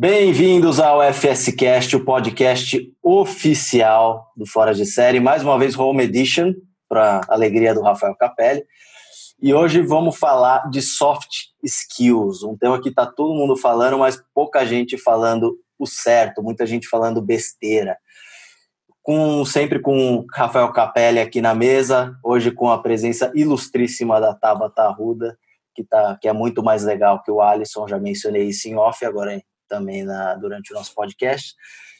Bem-vindos ao FSCast, o podcast oficial do Fora de Série. Mais uma vez, Home Edition, para alegria do Rafael Capelli. E hoje vamos falar de soft skills, um tema que está todo mundo falando, mas pouca gente falando o certo, muita gente falando besteira. Com, sempre com Rafael Capelli aqui na mesa, hoje com a presença ilustríssima da Tabata Arruda, que, tá, que é muito mais legal que o Alisson, já mencionei isso em off, agora também na, durante o nosso podcast.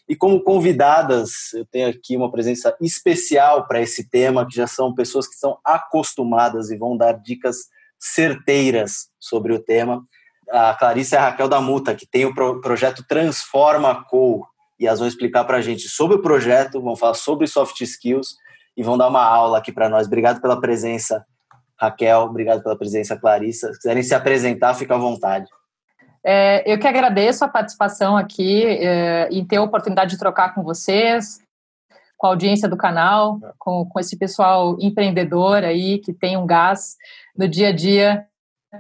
E como convidadas, eu tenho aqui uma presença especial para esse tema, que já são pessoas que são acostumadas e vão dar dicas certeiras sobre o tema. A Clarice e a Raquel da Muta, que tem o pro projeto Transforma Co. E elas vão explicar para a gente sobre o projeto, vão falar sobre soft skills e vão dar uma aula aqui para nós. Obrigado pela presença, Raquel. Obrigado pela presença, Clarissa. Se quiserem se apresentar, fica à vontade. É, eu que agradeço a participação aqui é, e ter a oportunidade de trocar com vocês, com a audiência do canal, com, com esse pessoal empreendedor aí que tem um gás no dia a dia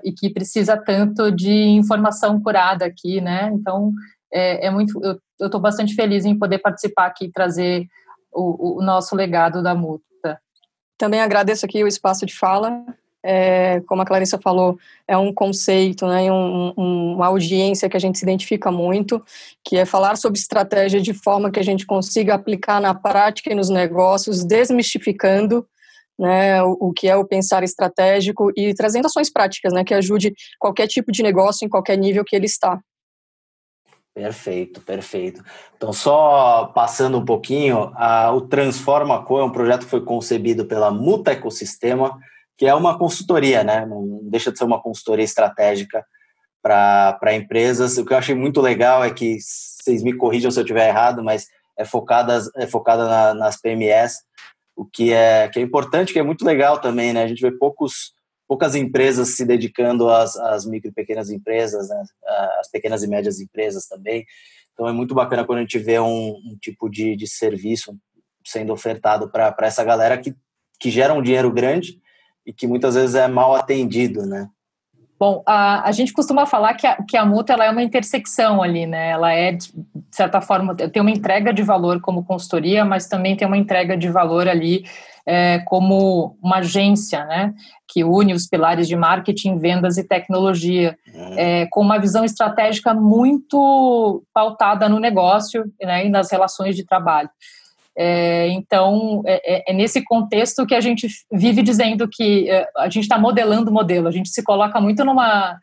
e que precisa tanto de informação curada aqui, né? Então, é, é muito, eu estou bastante feliz em poder participar aqui e trazer o, o nosso legado da Muta. Também agradeço aqui o espaço de fala é, como a Clarissa falou, é um conceito, né, um, um, uma audiência que a gente se identifica muito, que é falar sobre estratégia de forma que a gente consiga aplicar na prática e nos negócios, desmistificando né, o, o, que é o pensar estratégico e trazendo ações práticas, né, que ajude qualquer tipo de negócio em qualquer nível que ele está. Perfeito, perfeito. Então, só passando um pouquinho, a, o Transforma Co é um projeto que foi concebido pela Muta Ecosistema, que é uma consultoria, né? Não deixa de ser uma consultoria estratégica para empresas. O que eu achei muito legal é que, vocês me corrijam se eu estiver errado, mas é focada, é focada na, nas PMS, o que é, que é importante, que é muito legal também, né? A gente vê poucos, poucas empresas se dedicando às, às micro e pequenas empresas, né? às pequenas e médias empresas também. Então é muito bacana quando a gente vê um, um tipo de, de serviço sendo ofertado para essa galera que, que gera um dinheiro grande e que muitas vezes é mal atendido, né? Bom, a, a gente costuma falar que a, que a multa ela é uma intersecção ali, né? Ela é, de certa forma, tem uma entrega de valor como consultoria, mas também tem uma entrega de valor ali é, como uma agência, né? Que une os pilares de marketing, vendas e tecnologia, uhum. é, com uma visão estratégica muito pautada no negócio né, e nas relações de trabalho. É, então, é, é, é, nesse contexto que a gente vive dizendo que é, a gente está modelando o modelo, a gente se coloca muito numa,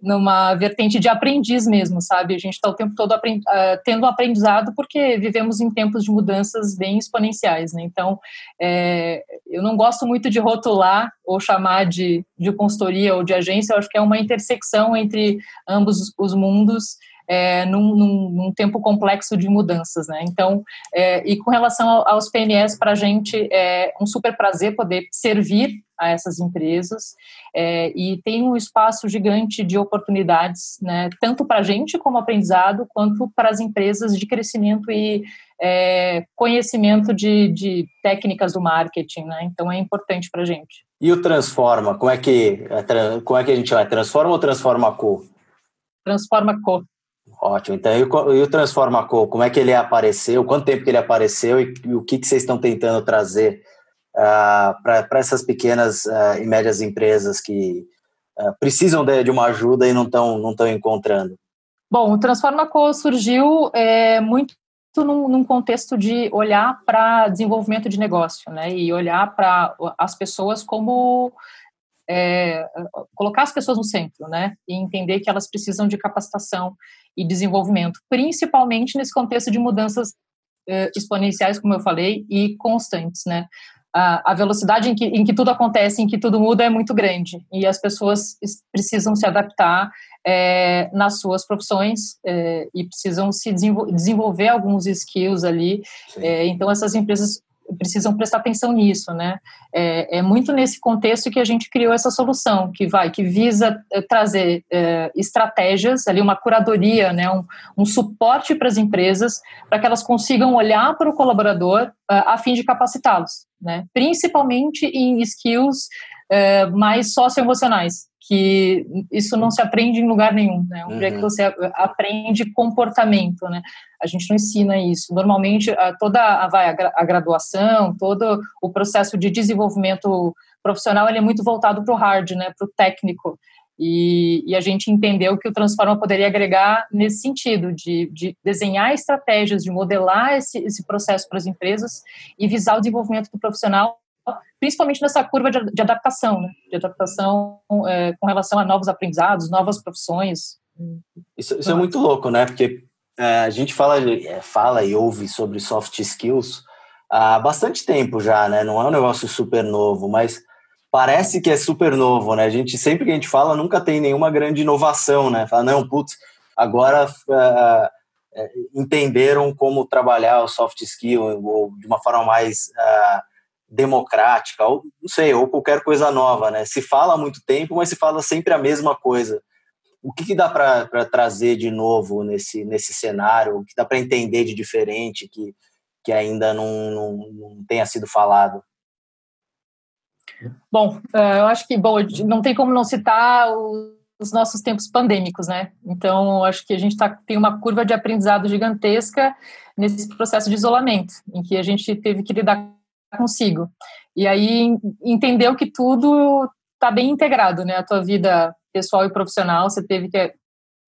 numa vertente de aprendiz mesmo, sabe? A gente está o tempo todo aprend uh, tendo aprendizado porque vivemos em tempos de mudanças bem exponenciais, né? Então, é, eu não gosto muito de rotular ou chamar de, de consultoria ou de agência, eu acho que é uma intersecção entre ambos os mundos é, num, num, num, tempo complexo de mudanças, né? Então, é, e com relação aos PMS, para a gente é um super prazer poder servir a essas empresas é, e tem um espaço gigante de oportunidades, né? Tanto para a gente como aprendizado, quanto para as empresas de crescimento e é, conhecimento de, de, técnicas do marketing, né? Então, é importante para a gente. E o Transforma, como é que, é como é que a gente vai? Transforma ou Transforma Co? Transforma Co. Ótimo. Então, e o, Transforma Co, como é que ele apareceu? Quanto tempo que ele apareceu e, o que, que vocês estão tentando trazer uh, para essas pequenas uh, e médias empresas que uh, precisam de, de, uma ajuda e não estão não encontrando? Bom, o Transforma Co surgiu é, muito num, num, contexto de olhar para desenvolvimento de negócio, né? E olhar para as pessoas como é, colocar as pessoas no centro, né? E entender que elas precisam de capacitação e desenvolvimento, principalmente nesse contexto de mudanças é, exponenciais, como eu falei, e constantes, né? A, a velocidade em que, em que tudo acontece, em que tudo muda, é muito grande e as pessoas precisam se adaptar é, nas suas profissões é, e precisam se desenvolver alguns skills ali. É, então, essas empresas precisam prestar atenção nisso, né? É, é, muito nesse contexto que a gente criou essa solução, que vai, que visa é, trazer é, estratégias, ali uma curadoria, né, um, um suporte para as empresas, para que elas consigam olhar para o colaborador uh, a fim de capacitá-los, né? Principalmente em skills é, mais socioemocionais, que isso não se aprende em lugar nenhum, né? Onde uhum. é que uhum. você aprende comportamento, né? A gente não ensina isso. Normalmente, toda a, vai, a graduação, todo o processo de desenvolvimento profissional, ele é muito voltado para o hard, né? Para o técnico. E, e, a gente entendeu que o Transforma poderia agregar nesse sentido, de, de desenhar estratégias, de modelar esse, esse processo para as empresas e visar o desenvolvimento do profissional principalmente nessa curva de, de adaptação, né? de adaptação é, com relação a novos aprendizados, novas profissões. Isso, isso é muito louco, né? Porque é, a gente fala, é, fala e ouve sobre soft skills há bastante tempo já, né? Não é um negócio super novo, mas parece que é super novo, né? A gente sempre que a gente fala nunca tem nenhuma grande inovação, né? Fala, não, putz, agora uh, entenderam como trabalhar o soft skill ou de uma forma mais democrática, ou não sei, ou qualquer coisa nova, né? Se fala há muito tempo, mas se fala sempre a mesma coisa. O que, que dá para trazer de novo nesse, nesse cenário? O que dá para entender de diferente que, que ainda não, não, não tenha sido falado? Bom, é, eu acho que bom, não tem como não citar os nossos tempos pandêmicos, né? Então, acho que a gente tá, tem uma curva de aprendizado gigantesca nesse processo de isolamento, em que a gente teve que lidar consigo. E aí entendeu que tudo está bem integrado, né? A tua vida pessoal e profissional, você teve que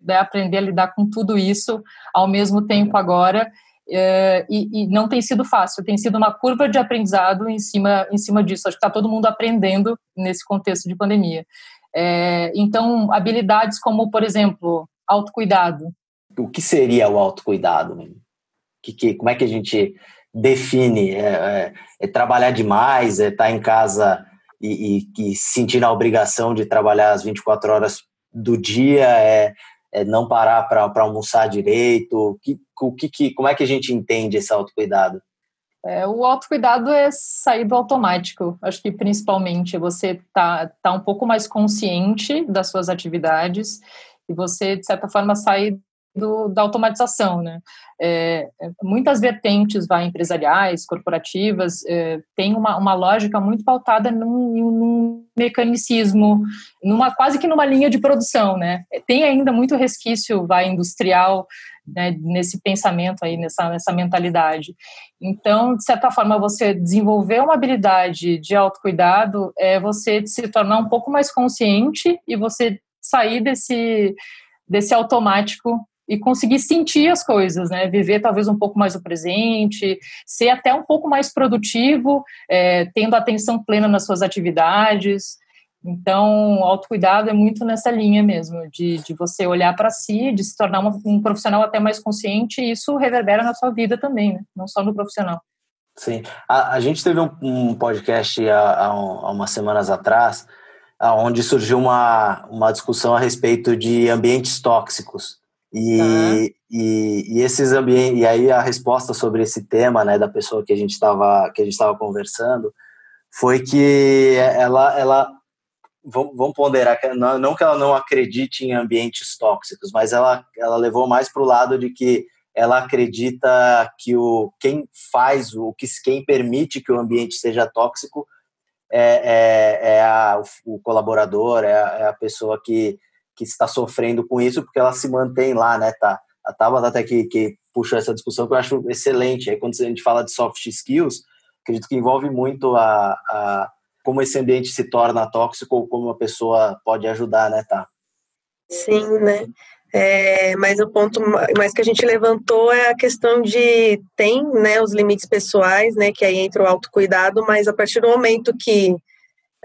né, aprender a lidar com tudo isso ao mesmo tempo agora. É, e, e, não tem sido fácil, tem sido uma curva de aprendizado em cima, em cima disso. Acho que está todo mundo aprendendo nesse contexto de pandemia. É, então, habilidades como, por exemplo, autocuidado. O que seria o autocuidado? Que, que, como é que a gente define? É, é, é trabalhar demais? É estar tá em casa e, e, e, sentir a obrigação de trabalhar as 24 horas do dia? É, é não parar para almoçar direito? Que, o que, que, como é que a gente entende esse autocuidado? É, o autocuidado é sair do automático. Acho que principalmente você tá, tá um pouco mais consciente das suas atividades e você, de certa forma, sair do, da automatização, né? É, é, muitas vertentes vai, empresariais, corporativas, é, tem uma, uma lógica muito pautada num, num, mecanicismo, numa quase que numa linha de produção, né? Tem ainda muito resquício vai industrial né, nesse pensamento aí, nessa, nessa mentalidade. Então, de certa forma, você desenvolver uma habilidade de autocuidado é você se tornar um pouco mais consciente e você sair desse desse automático e conseguir sentir as coisas, né? Viver talvez um pouco mais o presente, ser até um pouco mais produtivo, é, tendo atenção plena nas suas atividades. Então, autocuidado é muito nessa linha mesmo, de, de você olhar para si, de se tornar um profissional até mais consciente, e isso reverbera na sua vida também, né? Não só no profissional. Sim. A, a gente teve um, um podcast há, há, há umas semanas atrás, onde surgiu uma, uma discussão a respeito de ambientes tóxicos. E, uhum. e, e, esses ambientes, e aí a resposta sobre esse tema, né, da pessoa que a gente estava que a gente estava conversando, foi que ela, ela vamos ponderar, não que ela não acredite em ambientes tóxicos, mas ela, ela levou mais para o lado de que ela acredita que o quem faz o que quem permite que o ambiente seja tóxico é, é, é a, o, colaborador, é a, é a pessoa que que está sofrendo com isso, porque ela se mantém lá, né? Tá, a Tabata até que, que puxou essa discussão que eu acho excelente. Aí quando a gente fala de soft skills, acredito que envolve muito a, a como esse ambiente se torna tóxico ou como uma pessoa pode ajudar, né, tá? Sim, né? É, mas o ponto mais que a gente levantou é a questão de tem né, os limites pessoais, né, que aí entra o autocuidado, mas a partir do momento que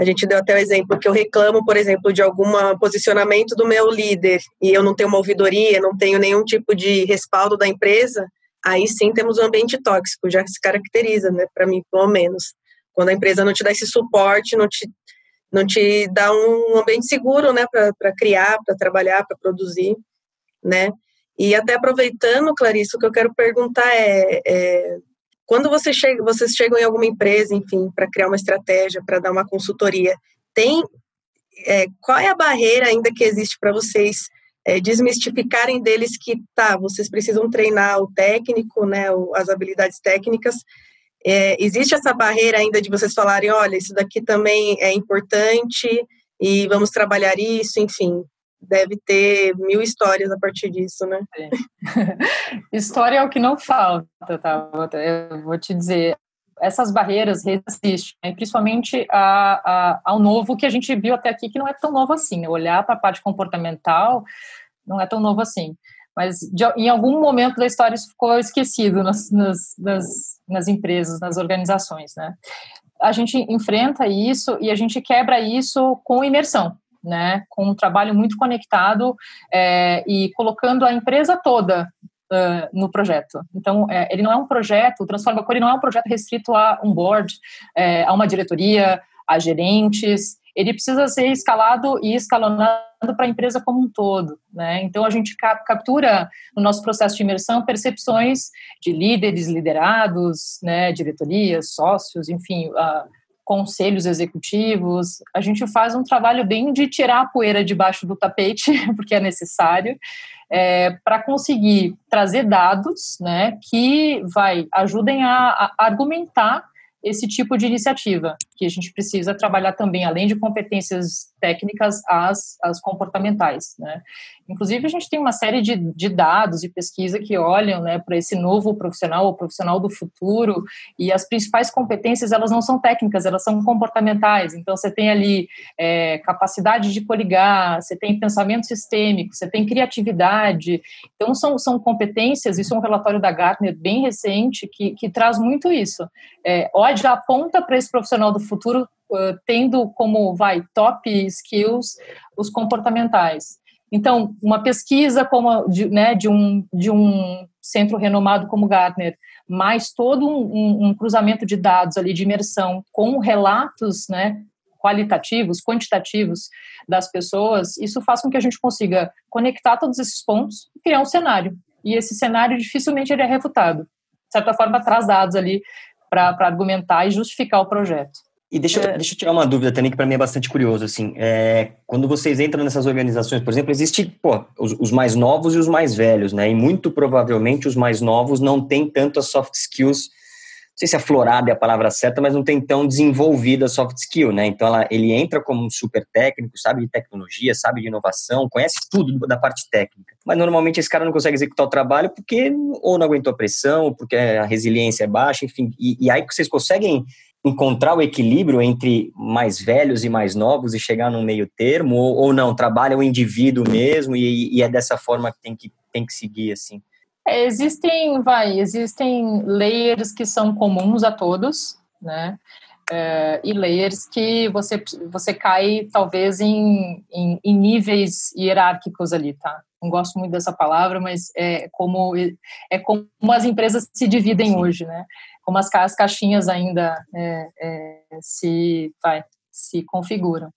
a gente deu até o exemplo que eu reclamo, por exemplo, de algum posicionamento do meu líder e eu não tenho uma ouvidoria, não tenho nenhum tipo de respaldo da empresa, aí sim temos um ambiente tóxico, já se caracteriza, né, para mim, pelo menos. Quando a empresa não te dá esse suporte, não te, não te dá um ambiente seguro, né, para criar, para trabalhar, para produzir, né. E até aproveitando, Clarice, o que eu quero perguntar é, é quando você chega, vocês chegam em alguma empresa, enfim, para criar uma estratégia, para dar uma consultoria, tem é, qual é a barreira ainda que existe para vocês é, desmistificarem deles que tá, vocês precisam treinar o técnico, né, as habilidades técnicas, É, existe essa barreira ainda de vocês falarem, olha, isso daqui também é importante e vamos trabalhar isso, enfim, deve ter mil histórias a partir disso, né? História é o que não falta, tá? Eu vou te dizer, essas barreiras resistem, né? principalmente a, a, ao novo que a gente viu até aqui, que não é tão novo assim. Né? Olhar para a parte comportamental não é tão novo assim. Mas de, em algum momento da história isso ficou esquecido nas, nas, nas, nas empresas, nas organizações. Né? A gente enfrenta isso e a gente quebra isso com imersão. Né, com um trabalho muito conectado é, e colocando a empresa toda uh, no projeto. Então, é, ele não é um projeto, o Transforma Core não é um projeto restrito a um board, é, a uma diretoria, a gerentes. Ele precisa ser escalado e escalonado para a empresa como um todo. Né? Então, a gente captura no nosso processo de imersão percepções de líderes, liderados, né, diretorias, sócios, enfim, uh, conselhos executivos. A gente faz um trabalho bem de tirar a poeira debaixo do tapete, porque é necessário, é, para conseguir trazer dados né, que vai ajudem a, a argumentar esse tipo de iniciativa, que a gente precisa trabalhar também, além de competências técnicas, as, as comportamentais. Né? Inclusive, a gente tem uma série de, de dados e pesquisa que olham né, para esse novo profissional, o profissional do futuro, e as principais competências, elas não são técnicas, elas são comportamentais. Então, você tem ali é, capacidade de coligar, você tem pensamento sistêmico, você tem criatividade. Então, são, são competências, isso é um relatório da Gartner bem recente, que, que traz muito isso. É, já aponta para esse profissional do futuro tendo como, vai, top skills os comportamentais. Então, uma pesquisa como de, né, de, um, de um centro renomado como Gartner, mais todo um, um, um cruzamento de dados ali de imersão com relatos né, qualitativos, quantitativos das pessoas, isso faz com que a gente consiga conectar todos esses pontos e criar um cenário. E esse cenário dificilmente ele é refutado. De certa forma, traz dados ali para argumentar e justificar o projeto. E deixa, é. deixa eu tirar uma dúvida também, que para mim é bastante curioso, assim, é, quando vocês entram nessas organizações, por exemplo, existe, pô, os, os, mais novos e os mais velhos, né, e muito provavelmente os mais novos não têm tanto as soft skills, não sei se aflorada é a palavra certa, mas não tem tão desenvolvida a soft skill, né, então ela, ele entra como um super técnico, sabe de tecnologia, sabe de inovação, conhece tudo da parte técnica, mas normalmente esse cara não consegue executar o trabalho porque ou não aguentou a pressão, ou porque a resiliência é baixa, enfim, e, e aí que vocês conseguem encontrar o equilíbrio entre mais velhos e mais novos e chegar num meio termo ou, ou não? Trabalha o indivíduo mesmo e, e, é dessa forma que tem que tem que seguir assim? É, existem vai existem layers que são comuns a todos né? É, e layers que você você cai talvez em, em, em níveis hierárquicos ali tá? Não gosto muito dessa palavra mas é como é como as empresas se dividem Sim. hoje né como as, as caixinhas ainda é, é, se, vai, se configuram.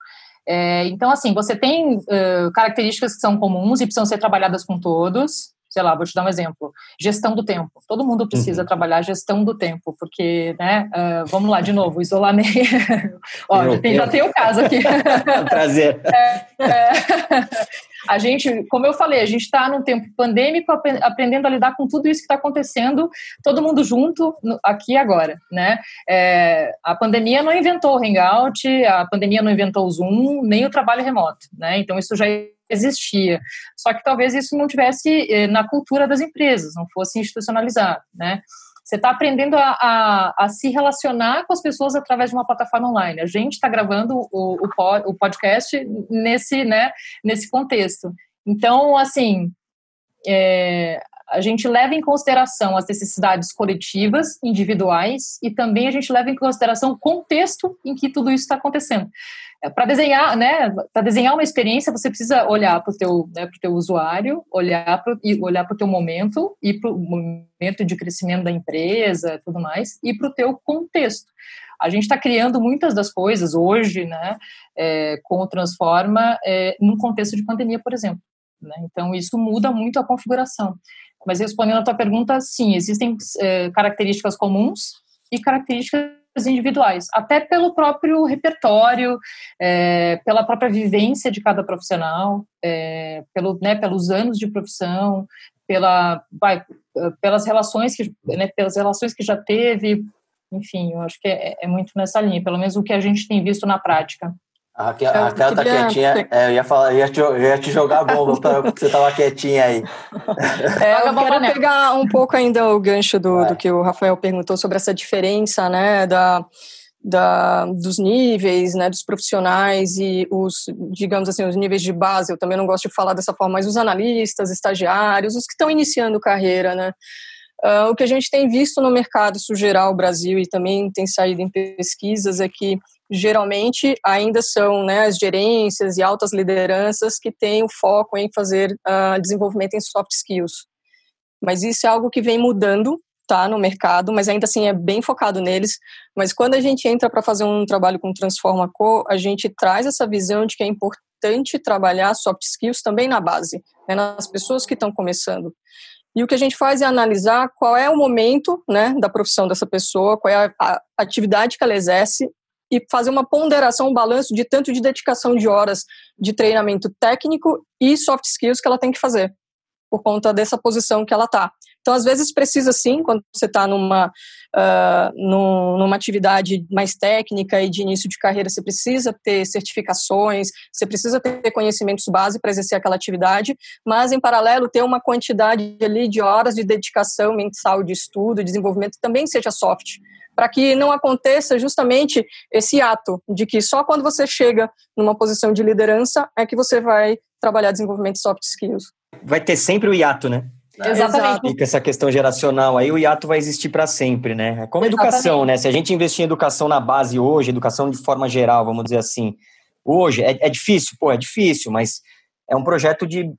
É, então, assim, você tem uh, características que são comuns e precisam ser trabalhadas com todos. Sei lá, vou te dar um exemplo. Gestão do tempo. Todo mundo precisa uhum. trabalhar gestão do tempo, porque, né, uh, vamos lá, de novo, isolamento. Ó, já, tem, já tem o caso aqui. Prazer. É, é. A gente, como eu falei, a gente está num tempo pandêmico, aprendendo a lidar com tudo isso que está acontecendo, todo mundo junto, aqui e agora, né? É, a pandemia não inventou o Hangout, a pandemia não inventou o Zoom, nem o trabalho remoto, né? Então, isso já existia. Só que talvez isso não tivesse eh, na cultura das empresas, não fosse institucionalizado, né? Você está aprendendo a, a, a, se relacionar com as pessoas através de uma plataforma online. A gente está gravando o, o, o, podcast nesse, né, nesse contexto. Então, assim, é, a gente leva em consideração as necessidades coletivas, individuais, e também a gente leva em consideração o contexto em que tudo isso está acontecendo. É, para desenhar, né, para desenhar uma experiência, você precisa olhar para o teu, né, teu usuário, olhar para olhar o teu momento e para o momento de crescimento da empresa, tudo mais, e para o teu contexto. A gente está criando muitas das coisas hoje, né, é, com o Transforma, é, num contexto de pandemia, por exemplo. Né? Então isso muda muito a configuração. Mas respondendo a tua pergunta, sim, existem é, características comuns e características individuais, até pelo próprio repertório, é, pela própria vivência de cada profissional, é, pelo, né, pelos anos de profissão, pela, vai, pelas relações que, né, pelas relações que já teve, enfim, eu acho que é, é muito nessa linha, pelo menos o que a gente tem visto na prática. A Raquel, a Raquel tá quietinha. É, eu, ia falar, eu, ia te, eu ia te jogar a bomba porque você tava quietinha aí. É, eu quero pegar um pouco ainda o gancho do, do que o Rafael perguntou sobre essa diferença, né, da, da, dos níveis, né, dos profissionais e os, digamos assim, os níveis de base. Eu também não gosto de falar dessa forma, mas os analistas, estagiários, os que estão iniciando carreira, né. Uh, o que a gente tem visto no mercado, isso geral, o Brasil, e também tem saído em pesquisas, é que geralmente ainda são né, as gerências e altas lideranças que têm o foco em fazer uh, desenvolvimento em soft skills. Mas isso é algo que vem mudando tá, no mercado, mas ainda assim é bem focado neles. Mas quando a gente entra para fazer um trabalho com Transforma Co, a gente traz essa visão de que é importante trabalhar soft skills também na base, né, nas pessoas que estão começando. E o que a gente faz é analisar qual é o momento né, da profissão dessa pessoa, qual é a, atividade que ela exerce e fazer uma ponderação, um balanço de tanto de dedicação de horas de treinamento técnico e soft skills que ela tem que fazer, por conta dessa posição que ela está. Então, às vezes, precisa sim, quando você está numa, uh, numa atividade mais técnica e de início de carreira, você precisa ter certificações, você precisa ter conhecimentos base para exercer aquela atividade, mas, em paralelo, ter uma quantidade ali de horas de dedicação mensal de estudo desenvolvimento também seja soft para que não aconteça justamente esse ato de que só quando você chega numa posição de liderança é que você vai trabalhar desenvolvimento de soft skills. Vai ter sempre o hiato, né? Exatamente. Fica essa questão geracional aí, o hiato vai existir para sempre, né? É como a educação, né? Se a gente investir em educação na base hoje, educação de forma geral, vamos dizer assim, hoje, é, é difícil? Pô, é difícil, mas é um projeto de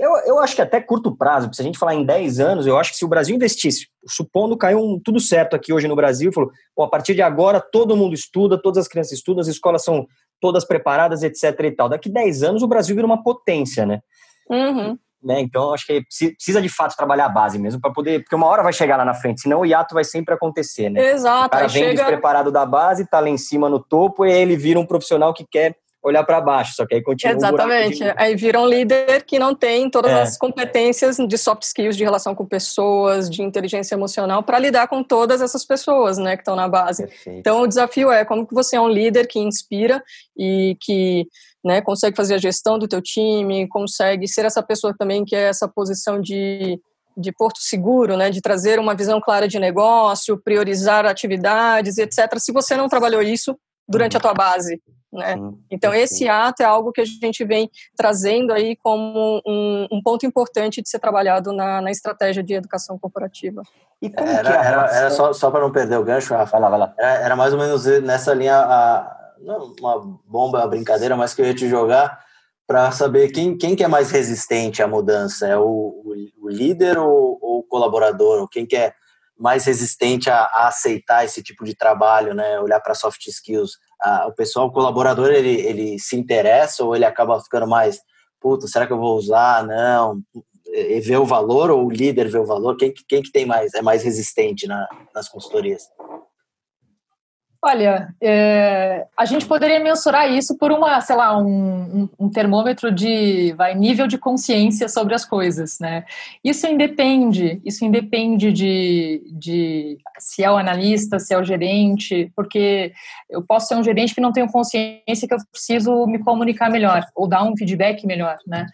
eu, eu acho que até curto prazo, se a gente falar em 10 anos, eu acho que se o Brasil investisse, supondo caiu um, tudo certo aqui hoje no Brasil, falou, a partir de agora todo mundo estuda, todas as crianças estudam, as escolas são todas preparadas, etc e tal. Daqui 10 anos o Brasil vira uma potência, né? Uhum. né? Então, acho que precisa de fato trabalhar a base mesmo para poder, porque uma hora vai chegar lá na frente, senão o hiato vai sempre acontecer, né? Exato. O cara vem chega... despreparado da base, tá lá em cima no topo e ele vira um profissional que quer olhar para baixo, só que aí continua Exatamente. Um aí vira um líder que não tem todas é. as competências de soft skills, de relação com pessoas, de inteligência emocional para lidar com todas essas pessoas, né, que estão na base. Perfeito. Então o desafio é como que você é um líder que inspira e que né, consegue fazer a gestão do teu time, consegue ser essa pessoa também que é essa posição de de porto seguro, né, de trazer uma visão clara de negócio, priorizar atividades, etc. Se você não trabalhou isso durante a tua base, né? Sim, então, esse ato é algo que a gente vem trazendo aí como um, um ponto importante de ser trabalhado na, na, estratégia de educação corporativa. E como era, que é era, era só, só para não perder o gancho, Rafa, vai lá, vai lá. Era, era, mais ou menos nessa linha, a, não uma bomba, uma brincadeira, mas que eu ia te jogar para saber quem, quem que é mais resistente à mudança, é o, o, o líder ou, ou, o colaborador, ou quem que é mais resistente a, a aceitar esse tipo de trabalho, né? Olhar para soft skills. Ah, o pessoal, o colaborador, ele, ele se interessa ou ele acaba ficando mais, puta, será que eu vou usar? Não. E vê o valor ou o líder vê o valor? Quem, quem que tem mais, é mais resistente na, nas consultorias? Olha, é, a gente poderia mensurar isso por uma, sei lá, um, um, termômetro de vai, nível de consciência sobre as coisas, né? Isso independe, isso independe de, de se é o analista, se é o gerente, porque eu posso ser um gerente que não tenho consciência que eu preciso me comunicar melhor ou dar um feedback melhor, né?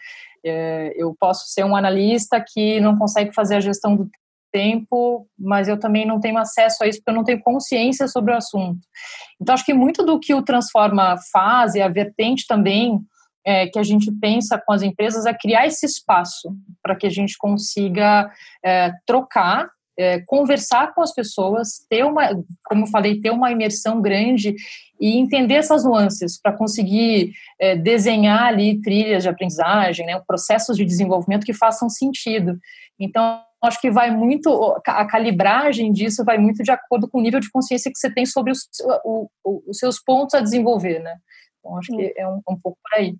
É, eu posso ser um analista que não consegue fazer a gestão do tempo, mas eu também não tenho acesso a isso porque eu não tenho consciência sobre o assunto. Então, acho que muito do que o Transforma faz, e a vertente também é, que a gente pensa com as empresas, é criar esse espaço para que a gente consiga é, trocar é, conversar com as pessoas, ter uma, como eu falei, ter uma imersão grande e entender essas nuances para conseguir é, desenhar ali trilhas de aprendizagem, né, processos de desenvolvimento que façam sentido. Então, acho que vai muito, a calibragem disso vai muito de acordo com o nível de consciência que você tem sobre os, o, os seus pontos a desenvolver, né? Então, acho que é um, um pouco por aí.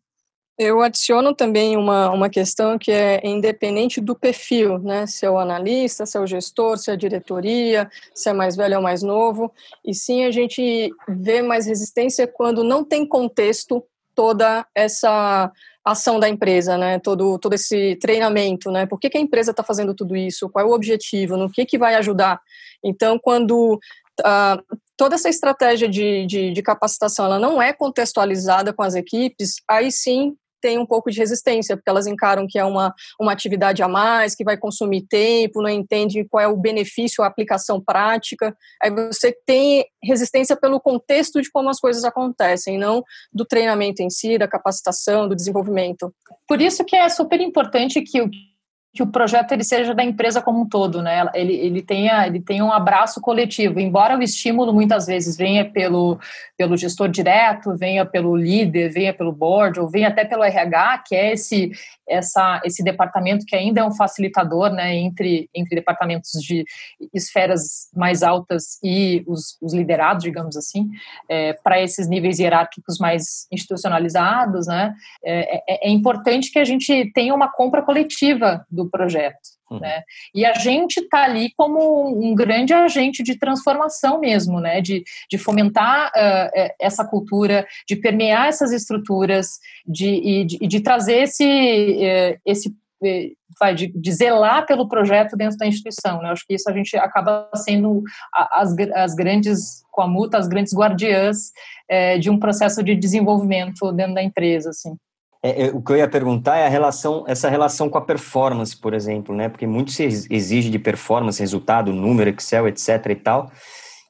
Eu adiciono também uma, uma questão que é independente do perfil, né? Se é o analista, se é o gestor, se é a diretoria, se é mais velho ou mais novo. E sim, a gente vê mais resistência quando não tem contexto toda essa ação da empresa, né? Todo, todo esse treinamento, né? Por que, que a empresa está fazendo tudo isso? Qual é o objetivo? No que, que vai ajudar? Então, quando uh, toda essa estratégia de, de, de, capacitação ela não é contextualizada com as equipes, aí sim tem um pouco de resistência, porque elas encaram que é uma, uma atividade a mais, que vai consumir tempo, não entende qual é o benefício, a aplicação prática. Aí você tem resistência pelo contexto de como as coisas acontecem, não do treinamento em si, da capacitação, do desenvolvimento. Por isso que é super importante que o que o projeto ele seja da empresa como um todo, né? Ele, ele, tenha, ele tenha um abraço coletivo, embora o estímulo muitas vezes venha pelo, pelo gestor direto, venha pelo líder, venha pelo board, ou venha até pelo RH, que é esse, essa, esse departamento que ainda é um facilitador né, entre, entre departamentos de esferas mais altas e os, os liderados, digamos assim, é, para esses níveis hierárquicos mais institucionalizados, né? É, é, é importante que a gente tenha uma compra coletiva do projeto. Uhum. Né? E a gente está ali como um grande agente de transformação mesmo, né? de, de fomentar uh, essa cultura, de permear essas estruturas, de, e de, de trazer esse, uh, esse vai, de, de, zelar pelo projeto dentro da instituição. Né? Acho que isso a gente acaba sendo as, as grandes, com a multa, as grandes guardiãs é, de um processo de desenvolvimento dentro da empresa. Assim. É, é, o que eu ia perguntar é a relação, essa relação com a performance, por exemplo, né? Porque muito se exige de performance, resultado, número, Excel, etc. e tal,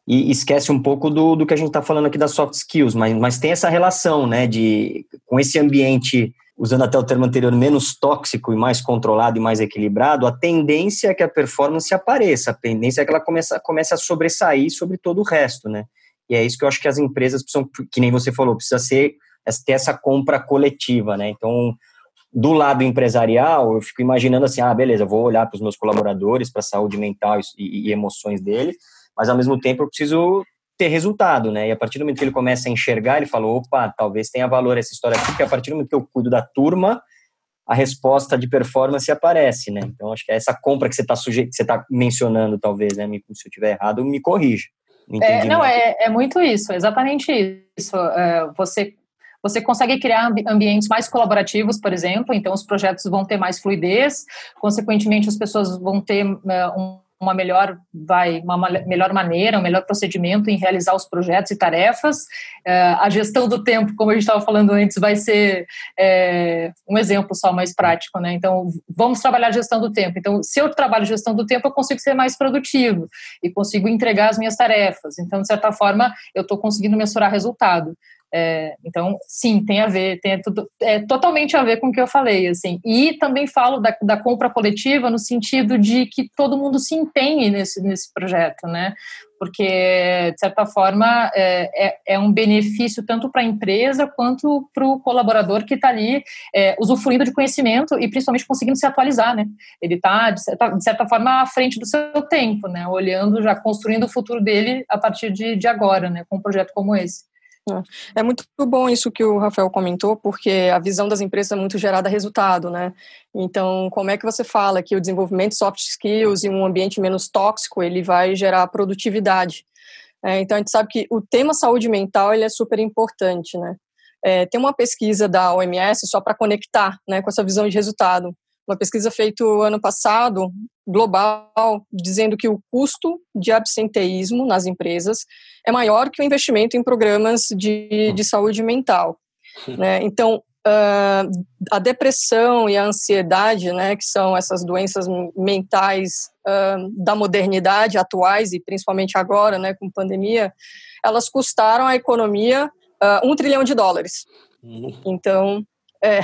e esquece um pouco do, do que a gente está falando aqui das soft skills, mas, mas tem essa relação, né? De com esse ambiente, usando até o termo anterior, menos tóxico e mais controlado e mais equilibrado, a tendência é que a performance apareça, a tendência é que ela comece, comece a sobressair sobre todo o resto, né? E é isso que eu acho que as empresas precisam, que nem você falou, precisa ser ter essa compra coletiva, né? Então, do lado empresarial, eu fico imaginando assim, ah, beleza, vou olhar para os meus colaboradores, para a saúde mental e, e, emoções deles, mas ao mesmo tempo eu preciso ter resultado, né? E a partir do momento que ele começa a enxergar, ele falou, opa, talvez tenha valor essa história aqui, porque a partir do momento que eu cuido da turma, a resposta de performance aparece, né? Então acho que é essa compra que você está você está mencionando, talvez, né? Se eu estiver errado, me corrija. É, não, é, é muito isso, exatamente isso. É, você você consegue criar ambientes mais colaborativos, por exemplo, então os projetos vão ter mais fluidez, consequentemente as pessoas vão ter um, uma melhor vai uma melhor maneira, um melhor procedimento em realizar os projetos e tarefas. Uh, a gestão do tempo, como a gente estava falando antes, vai ser é, um exemplo só mais prático, né? Então, vamos trabalhar a gestão do tempo. Então, se eu trabalho gestão do tempo, eu consigo ser mais produtivo e consigo entregar as minhas tarefas. Então, de certa forma, eu estou conseguindo mensurar resultado. É, então, sim, tem a ver, tem tudo, é totalmente a ver com o que eu falei, assim. E também falo da, da compra coletiva no sentido de que todo mundo se empenhe nesse, nesse projeto, né? Porque, de certa forma, é, é, é um benefício tanto para a empresa quanto para o colaborador que está ali é, usufruindo de conhecimento e principalmente conseguindo se atualizar, né? Ele está, de, de certa, forma, à frente do seu tempo, né? Olhando, já construindo o futuro dele a partir de, de agora, né? Com um projeto como esse. É muito bom isso que o Rafael comentou, porque a visão das empresas é muito gerada a resultado, né? Então, como é que você fala que o desenvolvimento de soft skills e um ambiente menos tóxico, ele vai gerar produtividade? É, então, a gente sabe que o tema saúde mental, ele é super importante, né? É, tem uma pesquisa da OMS, só para conectar né, com essa visão de resultado, uma pesquisa feita ano passado, global, dizendo que o custo de absenteísmo nas empresas é maior que o investimento em programas de, de saúde mental. Né? Então, uh, a depressão e a ansiedade, né, que são essas doenças mentais uh, da modernidade atuais e principalmente agora, né, com pandemia, elas custaram à economia uh, um trilhão de dólares. Uhum. Então, é.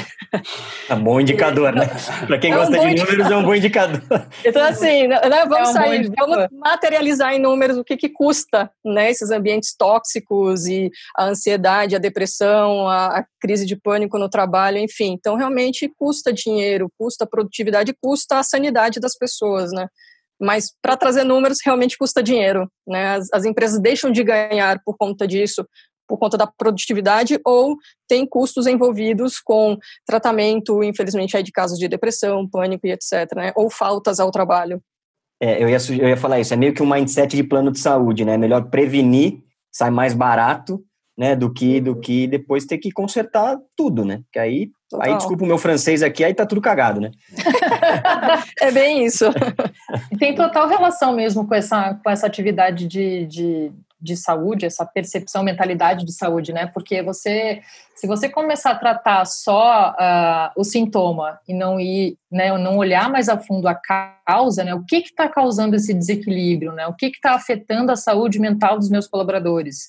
É um bom indicador, né? Para quem é gosta um de números, é um bom indicador. Então, assim, né, né vamos é um sair, vamos materializar em números o que, que custa né, esses ambientes tóxicos e a ansiedade, a depressão, a, a crise de pânico no trabalho, enfim. Então, realmente custa dinheiro, custa produtividade, custa a sanidade das pessoas, né? Mas para trazer números, realmente custa dinheiro. Né? As, as empresas deixam de ganhar por conta disso, por conta da produtividade ou tem custos envolvidos com tratamento, infelizmente, aí de casos de depressão, pânico e etc., né? ou faltas ao trabalho. É, eu, ia, eu ia falar isso, é meio que um mindset de plano de saúde, né? Melhor prevenir, sai mais barato, né, do que do que depois ter que consertar tudo, né? Que aí Total. Aí, desculpa o meu francês aqui, aí tá tudo cagado, né? é bem isso. Tem total relação mesmo com essa, com essa atividade de, de, de saúde, essa percepção, mentalidade de saúde, né? Porque você, se você começar a tratar só uh, o sintoma e não ir, né, não olhar mais a fundo a causa, né? O que está causando esse desequilíbrio, né? O que está afetando a saúde mental dos meus colaboradores?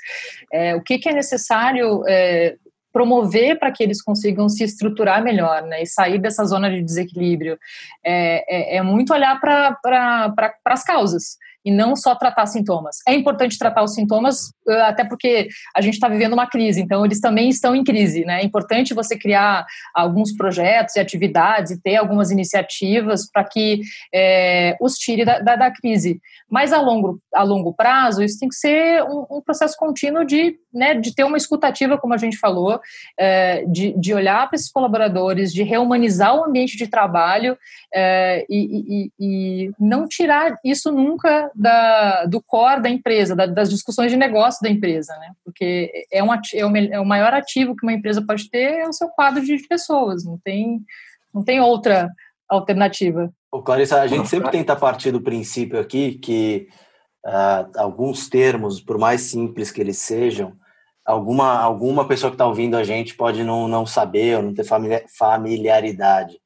É, o que, que é necessário é, promover para que eles consigam se estruturar melhor, né, e sair dessa zona de desequilíbrio. É, é, é muito olhar para pra, as causas e não só tratar sintomas. É importante tratar os sintomas, eh, até porque a gente está vivendo uma crise, então eles também estão em crise, né? É importante você criar alguns projetos e atividades e ter algumas iniciativas para que é, os tire da, da, da, crise. Mas a longo, a longo prazo, isso tem que ser um, um processo contínuo de, né, de ter uma escutativa, como a gente falou, é, de, de olhar para esses colaboradores, de reumanizar o ambiente de trabalho é, e, e, e não tirar isso nunca da, do core da empresa, da, das discussões de negócio da empresa, né? Porque é, um, é, o, é o maior ativo que uma empresa pode ter é o seu quadro de pessoas, não tem, não tem outra alternativa. Ô, Clarissa, a gente sempre tenta partir do princípio aqui que uh, alguns termos, por mais simples que eles sejam, alguma, alguma pessoa que está ouvindo a gente pode não, não saber ou não ter familiaridade.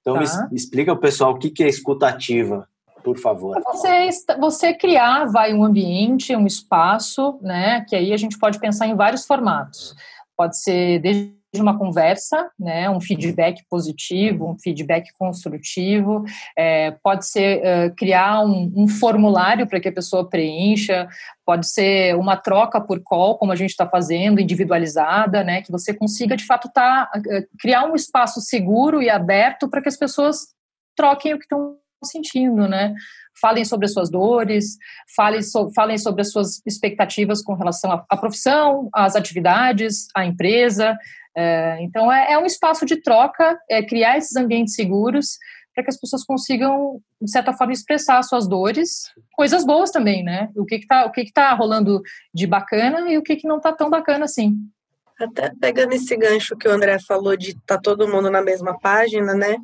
Então, tá. me explica o pessoal o que, que é escutativa por favor. Você, você criar vai um ambiente, um espaço, né? Que aí a gente pode pensar em vários formatos. Pode ser desde uma conversa, né, um feedback positivo, um feedback construtivo, é, pode ser é, criar um, um formulário para que a pessoa preencha, pode ser uma troca por call, como a gente está fazendo, individualizada, né, que você consiga de fato tá, é, criar um espaço seguro e aberto para que as pessoas troquem o que estão sentindo, né? Falem sobre as suas dores, falem, so, falem sobre as suas expectativas com relação à, à profissão, às atividades, à empresa. É, então, é, é, um espaço de troca, é criar esses ambientes seguros para que as pessoas consigam, de certa forma, expressar suas dores, coisas boas também, né? O que está que tá rolando de bacana e o que, que não está tão bacana assim. Até pegando esse gancho que o André falou de estar tá todo mundo na mesma página, né?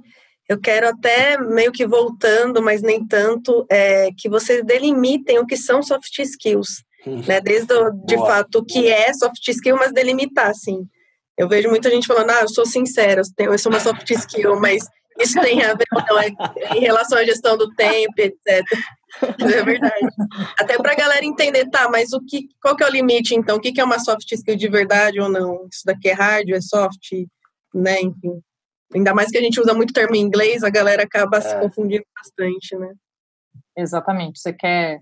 Eu quero até, meio que voltando, mas nem tanto, é, que vocês delimitem o que são soft skills. Hum. Né? Desde, o, de Boa. fato, o que é soft skill, mas delimitar, assim. Eu vejo muita gente falando, ah, eu sou sincera, eu sou uma soft skill, mas isso tem a ver não, é, em relação à gestão do tempo, etc. É verdade. Até para a galera entender, tá, mas o que, qual que é o limite, então? O que, que é uma soft skill de verdade ou não? Isso daqui é hard, é soft, né, enfim. Ainda mais que a gente usa muito termo em inglês, a galera acaba é. se confundindo bastante, né? Exatamente. Você quer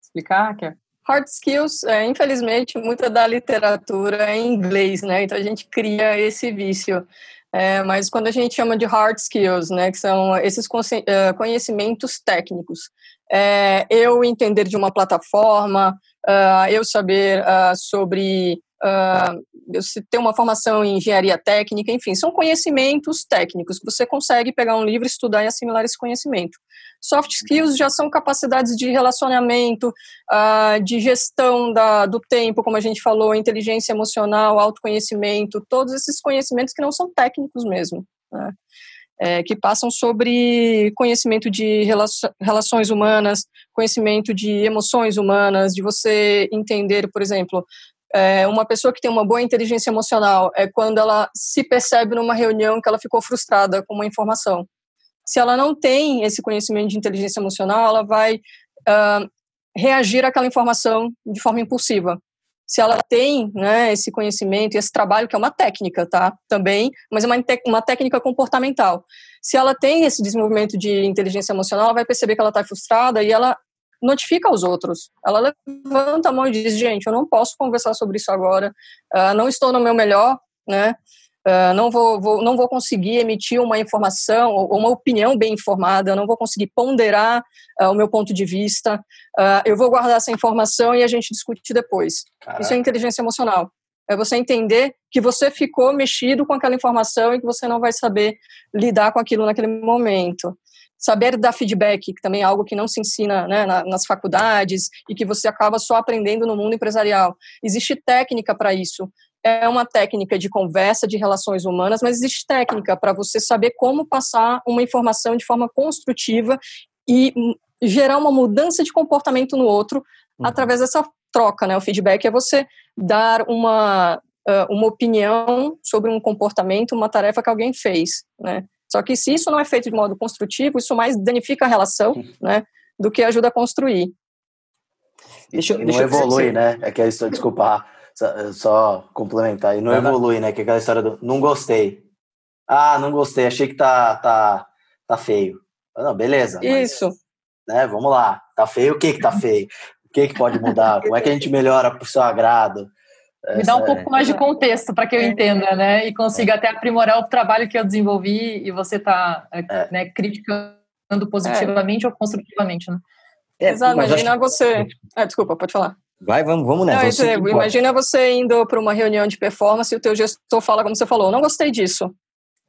explicar, quer? Hard skills, é, infelizmente, muita da literatura é em inglês, né? Então a gente cria esse vício. É, mas quando a gente chama de hard skills, né, que são esses é, conhecimentos técnicos, é, eu entender de uma plataforma, uh, eu saber uh, sobre uh, ter uma formação em engenharia técnica, enfim, são conhecimentos técnicos que você consegue pegar um livro, estudar e assimilar esse conhecimento. Soft skills já são capacidades de relacionamento, uh, de gestão da, do tempo, como a gente falou, inteligência emocional, autoconhecimento, todos esses conhecimentos que não são técnicos mesmo. Né? É, que passam sobre conhecimento de relações humanas, conhecimento de emoções humanas, de você entender, por exemplo, é, uma pessoa que tem uma boa inteligência emocional é quando ela se percebe numa reunião que ela ficou frustrada com uma informação. Se ela não tem esse conhecimento de inteligência emocional, ela vai uh, reagir àquela informação de forma impulsiva. Se ela tem né, esse conhecimento e esse trabalho, que é uma técnica, tá? Também, mas é uma, uma técnica comportamental. Se ela tem esse desenvolvimento de inteligência emocional, ela vai perceber que ela está frustrada e ela notifica aos outros. Ela levanta a mão e diz: gente, eu não posso conversar sobre isso agora, uh, não estou no meu melhor, né? Uh, não, vou, vou, não vou conseguir emitir uma informação ou uma opinião bem informada, não vou conseguir ponderar uh, o meu ponto de vista. eu vou guardar essa informação e a gente discute depois. Caraca. Isso é inteligência emocional. É você entender que você ficou mexido com aquela informação e que você não vai saber lidar com aquilo naquele momento saber dar feedback, que também é algo que não se ensina né, nas faculdades e que você acaba só aprendendo no mundo empresarial. Existe técnica para isso. É uma técnica de conversa, de relações humanas, mas existe técnica para você saber como passar uma informação de forma construtiva e gerar uma mudança de comportamento no outro uhum. através dessa troca, né? O feedback é você dar uma, uma opinião sobre um comportamento, uma tarefa que alguém fez, né? Só que se isso não é feito de modo construtivo, isso mais danifica a relação, uhum. né? Do que ajuda a construir. Deixa, e não evolui, né? É que a história, desculpa, só, só complementar, e não, não evolui, né? Que é aquela história do não gostei. Ah, não gostei, achei que tá, tá, tá feio. Não, beleza. Isso. Mas, né, vamos lá. Tá feio, o que que tá feio? O que que pode mudar? Como é que a gente melhora pro seu agrado? Me dá um é... pouco mais de contexto para que eu é. entenda, né? E consiga é. até aprimorar o trabalho que eu desenvolvi e você está é. né, criticando positivamente ou construtivamente, né? Exato, imagina acho... você. Ah, desculpa, pode falar. Vai, vamos, vamos nessa. Não, imagina você indo para uma reunião de performance e o teu gestor fala como você falou, não gostei disso.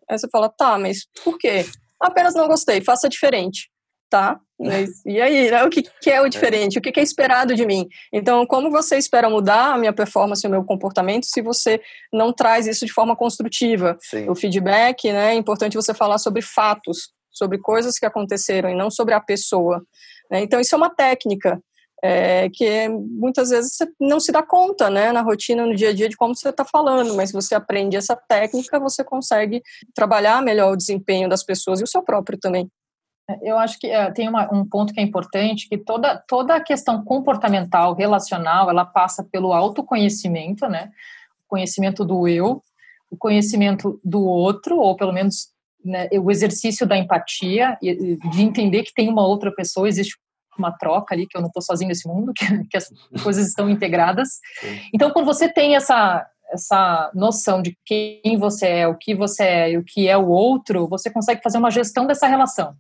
Aí você fala, tá, mas por quê? Apenas não gostei, faça diferente tá? Mas, e aí, né? o que, que é o diferente? O que, que é esperado de mim? Então, como você espera mudar a minha performance, o meu comportamento, se você não traz isso de forma construtiva? Sim. O feedback, né? É importante você falar sobre fatos, sobre coisas que aconteceram e não sobre a pessoa. Né? Então, isso é uma técnica. É, que muitas vezes você não se dá conta, né, na rotina, no dia a dia, de como você está falando, mas se você aprende essa técnica, você consegue trabalhar melhor o desempenho das pessoas e o seu próprio também. Eu acho que é, tem uma, um ponto que é importante, que toda, toda a questão comportamental, relacional, ela passa pelo autoconhecimento, né? O conhecimento do eu, o conhecimento do outro, ou pelo menos né, o exercício da empatia, de entender que tem uma outra pessoa, existe uma troca ali, que eu não estou sozinho nesse mundo, que, que as coisas estão integradas. Então, quando você tem essa, essa noção de quem você é, o que você é e o que é o outro, você consegue fazer uma gestão dessa relação.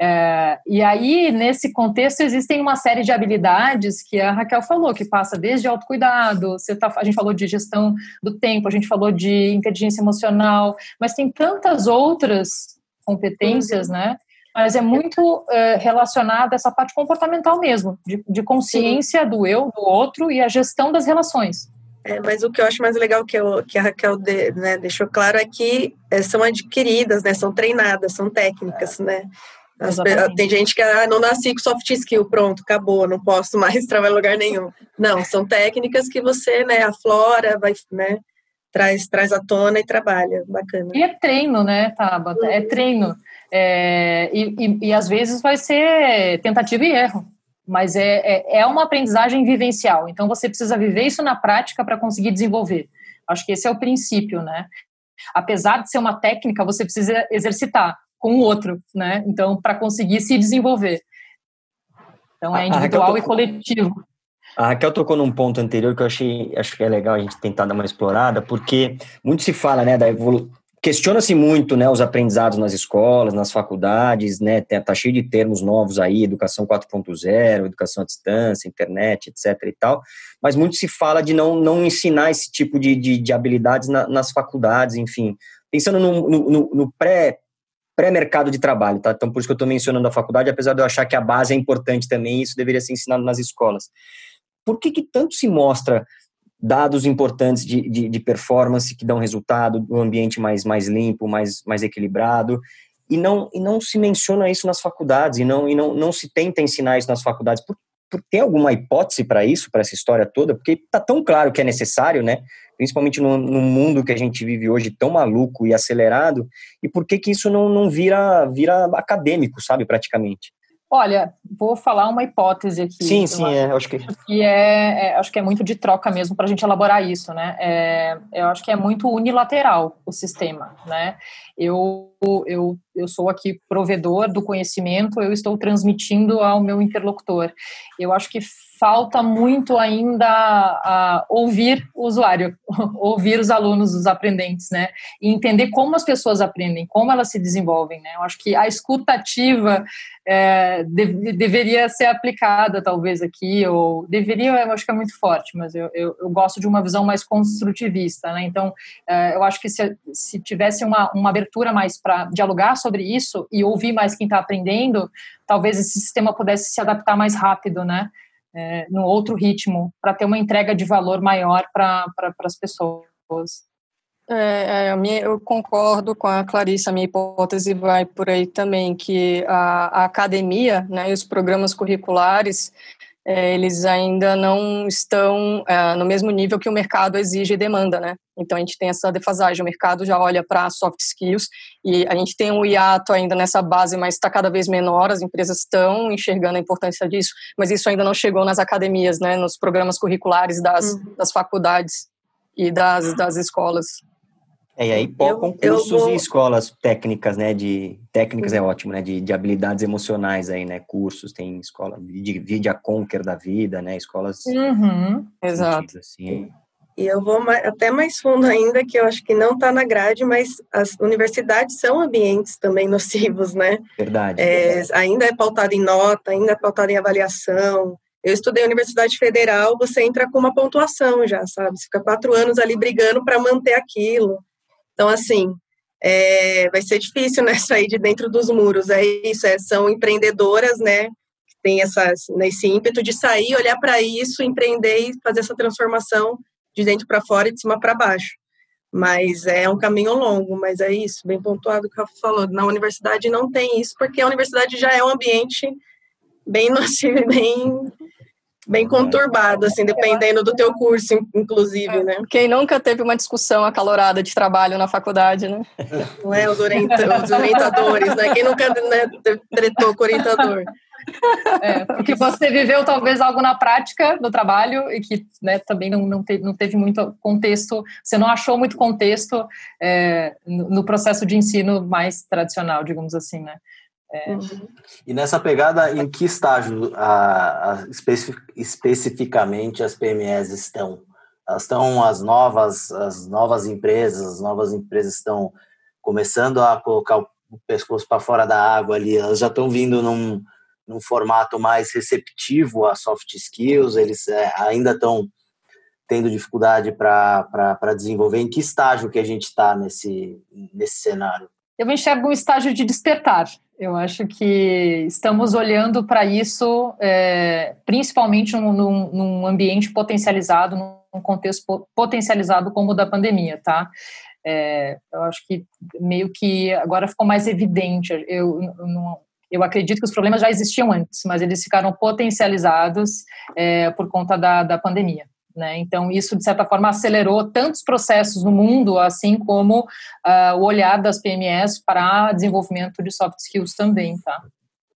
É, e aí, nesse contexto, existem uma série de habilidades que a Raquel falou, que passa desde autocuidado, você tá, a gente falou de gestão do tempo, a gente falou de inteligência emocional, mas tem tantas outras competências, uhum. né? Mas é muito é, relacionada essa parte comportamental mesmo, de, de consciência Sim. do eu, do outro e a gestão das relações. É, mas o que eu acho mais legal que, eu, que a Raquel de, né, deixou claro é que é, são adquiridas, né, são treinadas, são técnicas, né? Tem gente que ah, não nasci com soft skill, pronto, acabou, não posso mais trabalhar em lugar nenhum. Não, são técnicas que você, né, aflora, vai, né, traz, traz à tona e trabalha, bacana. E é treino, né, Tabata? É uhum. treino. É, e, e, e, às vezes vai ser tentativa e erro, mas é, é, é uma aprendizagem vivencial, então você precisa viver isso na prática para conseguir desenvolver. Acho que esse é o princípio, né? Apesar de ser uma técnica, você precisa exercitar com o outro, né? Então, para conseguir se desenvolver. Então, é individual e coletivo. A Raquel tocou num ponto anterior que eu achei, acho que é legal a gente tentar dar uma explorada, porque muito se fala, né, da evolu questiona-se muito, né, os aprendizados nas escolas, nas faculdades, né, tá cheio de termos novos aí, educação 4.0, educação à distância, internet, etc e tal, mas muito se fala de não, não ensinar esse tipo de, de, de habilidades na, nas faculdades, enfim, pensando no, no, no pré pré-mercado de trabalho, tá? Então, por isso que eu estou mencionando a faculdade, apesar de eu achar que a base é importante também, isso deveria ser ensinado nas escolas. Por que, que tanto se mostra dados importantes de, de, de performance que dão resultado, do ambiente mais, mais limpo, mais, mais equilibrado, e não, e não se menciona isso nas faculdades, e não, e não, não se tenta ensinar isso nas faculdades? Por, tem alguma hipótese para isso, para essa história toda? Porque está tão claro que é necessário, né? principalmente no, no, mundo que a gente vive hoje tão maluco e acelerado, e por que que isso não, não vira, vira acadêmico, sabe, praticamente? Olha, vou falar uma hipótese aqui. Sim, sim, é, acho que que é, é, acho que é muito de troca mesmo para a gente elaborar isso, né? É, eu acho que é muito unilateral o sistema, né? Eu, eu, eu sou aqui provedor do conhecimento, eu estou transmitindo ao meu interlocutor. Eu acho que falta muito ainda a ouvir o usuário, ouvir os alunos, os aprendentes, né? E entender como as pessoas aprendem, como elas se desenvolvem, né? Eu acho que a escutativa é, de, deveria ser aplicada, talvez, aqui, ou deveria, eu acho que é muito forte, mas eu, eu, eu gosto de uma visão mais construtivista, né? Então, é, eu acho que se, se tivesse uma, uma abertura mais para dialogar sobre isso e ouvir mais quem está aprendendo, talvez esse sistema pudesse se adaptar mais rápido, né? É, no outro ritmo, para ter uma entrega de valor maior para pra, as pessoas. É, é, eu concordo com a Clarissa, minha hipótese vai por aí também, que a, a academia né, e os programas curriculares, é, eles ainda não estão é, no mesmo nível que o mercado exige e demanda, né? Então a gente tem essa defasagem, o mercado já olha para soft skills e a gente tem um hiato ainda nessa base, mas está cada vez menor, as empresas estão enxergando a importância disso, mas isso ainda não chegou nas academias, né, nos programas curriculares das, uhum. das faculdades e das, das escolas. É, e aí concursos vou... e escolas técnicas, né, de técnicas é ótimo, né, de, de habilidades emocionais aí, né, cursos, tem escola de Vidia Conquer da vida, né, escolas... Uhum, exato. Assim. E eu vou mais, até mais fundo ainda, que eu acho que não está na grade, mas as universidades são ambientes também nocivos, né? Verdade. É, verdade. Ainda é pautado em nota, ainda é pautado em avaliação, eu estudei Universidade Federal, você entra com uma pontuação já, sabe? Você fica quatro anos ali brigando para manter aquilo. Então, assim, é, vai ser difícil, né, sair de dentro dos muros. É isso, é, são empreendedoras, né, que tem essas, né, esse ímpeto de sair, olhar para isso, empreender e fazer essa transformação de dentro para fora e de cima para baixo. Mas é um caminho longo, mas é isso, bem pontuado o que o Rafa falou. Na universidade não tem isso, porque a universidade já é um ambiente bem nocivo, bem bem conturbado, assim, dependendo do teu curso, inclusive, né? Quem nunca teve uma discussão acalorada de trabalho na faculdade, né? Não é, os, os orientadores, né? Quem nunca né, tretou com o orientador? É, porque você viveu talvez algo na prática do trabalho e que né, também não, não, teve, não teve muito contexto, você não achou muito contexto é, no processo de ensino mais tradicional, digamos assim, né? É. E nessa pegada, em que estágio a, a especific, especificamente as PMEs estão? Elas estão as novas, as novas empresas, as novas empresas estão começando a colocar o pescoço para fora da água ali, elas já estão vindo num, num formato mais receptivo a soft skills, eles é, ainda estão tendo dificuldade para desenvolver. Em que estágio que a gente está nesse, nesse cenário? Eu enxergo um estágio de despertar. Eu acho que estamos olhando para isso, é, principalmente num, num, ambiente potencializado, num contexto potencializado como o da pandemia, tá? É, eu acho que meio que agora ficou mais evidente. Eu, eu, não, eu acredito que os problemas já existiam antes, mas eles ficaram potencializados é, por conta da, da pandemia. Né? Então, isso, de certa forma, acelerou tantos processos no mundo, assim como uh, o olhar das PMEs para desenvolvimento de soft skills também, tá?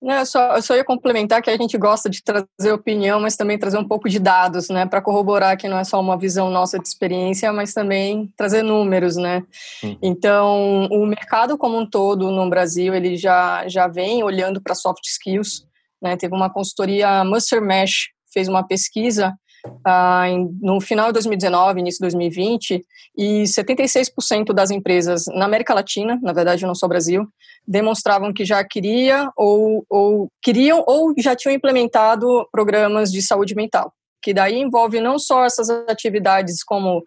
Não, eu, só, eu só ia complementar que a gente gosta de trazer opinião, mas também trazer um pouco de dados, né, para corroborar que não é só uma visão nossa de experiência, mas também trazer números, né. Uhum. Então, o mercado como um todo no Brasil, ele já, já vem olhando para soft skills, né, teve uma consultoria Muster Mesh, fez uma pesquisa ah, no final de 2019, início de 2020, e 76% das empresas na América Latina, na verdade não só Brasil, demonstravam que já queria ou, ou queriam ou já tinham implementado programas de saúde mental que daí envolve não só essas atividades como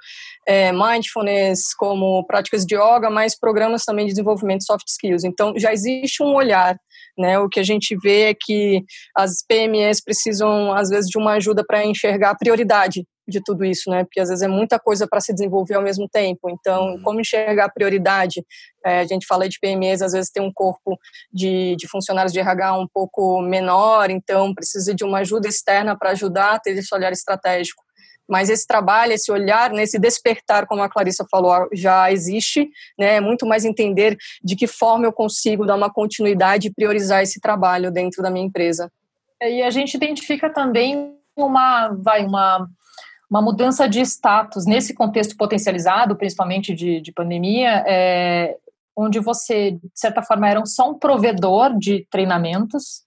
é, mindfulness, como práticas de yoga, mas programas também de desenvolvimento de soft skills. Então, já existe um olhar né? O que a gente vê é que as PMEs precisam, às vezes, de uma ajuda para enxergar a prioridade de tudo isso, né? Porque às vezes é muita coisa para se desenvolver ao mesmo tempo. Então, uhum. como enxergar a prioridade? É, a gente fala de PMEs, às vezes tem um corpo de, de funcionários de RH um pouco menor, então precisa de uma ajuda externa para ajudar a ter esse olhar estratégico. Mas esse trabalho, esse olhar, nesse despertar, como a Clarissa falou, já existe, né? É muito mais entender de que forma eu consigo dar uma continuidade e priorizar esse trabalho dentro da minha empresa. E a gente identifica também uma, vai, uma, uma mudança de status nesse contexto potencializado, principalmente de, de pandemia, é, onde você, de certa forma, era só um provedor de treinamentos,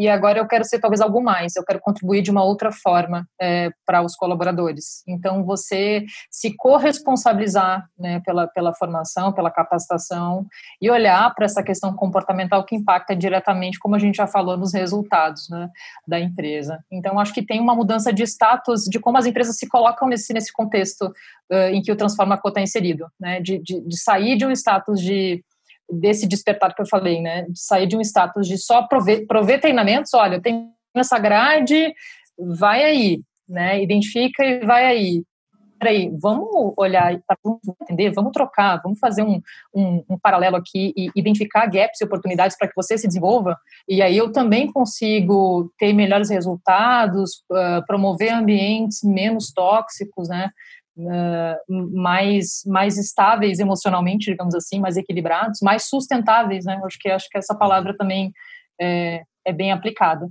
e agora eu quero ser talvez algo mais, eu quero contribuir de uma outra forma é, para os colaboradores. Então, você se corresponsabilizar né, pela, pela formação, pela capacitação e olhar para essa questão comportamental que impacta diretamente, como a gente já falou, nos resultados né, da empresa. Então, acho que tem uma mudança de status de como as empresas se colocam nesse, nesse contexto uh, em que o Transforma Co está inserido, né, de, de, de sair de um status de desse despertar que eu falei, né? De sair de um status de só prover, prover treinamentos, olha, eu tenho essa grade, vai aí, né? Identifica e vai aí. peraí, vamos olhar, vamos entender, vamos trocar, vamos fazer um, um, um, paralelo aqui e identificar gaps e oportunidades para que você se desenvolva, e aí eu também consigo ter melhores resultados, uh, promover ambientes menos tóxicos, né, uh, mais, mais estáveis emocionalmente, digamos assim, mais equilibrados, mais sustentáveis, né, acho que, acho que essa palavra também é, é bem aplicada.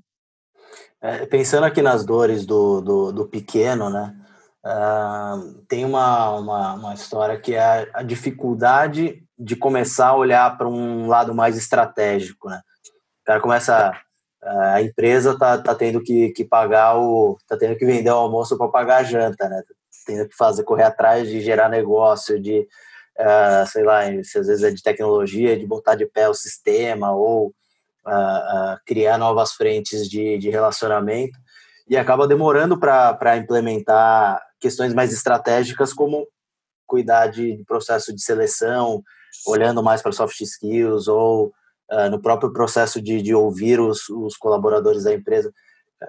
É, pensando aqui nas dores do, do, do pequeno, né, Uh, tem uma, uma, uma, história que é a dificuldade de começar a olhar para um lado mais estratégico, né? O cara começa a empresa tá, tá tendo que, que pagar o tá tendo que vender o almoço para pagar a janta, né? Tendo que fazer correr atrás de gerar negócio, de uh, sei lá, se às vezes é de tecnologia, de botar de pé o sistema ou uh, criar novas frentes de, de relacionamento e acaba demorando para implementar questões mais estratégicas, como cuidar de, processo de seleção, olhando mais para soft skills, ou uh, no próprio processo de, de ouvir os, os, colaboradores da empresa.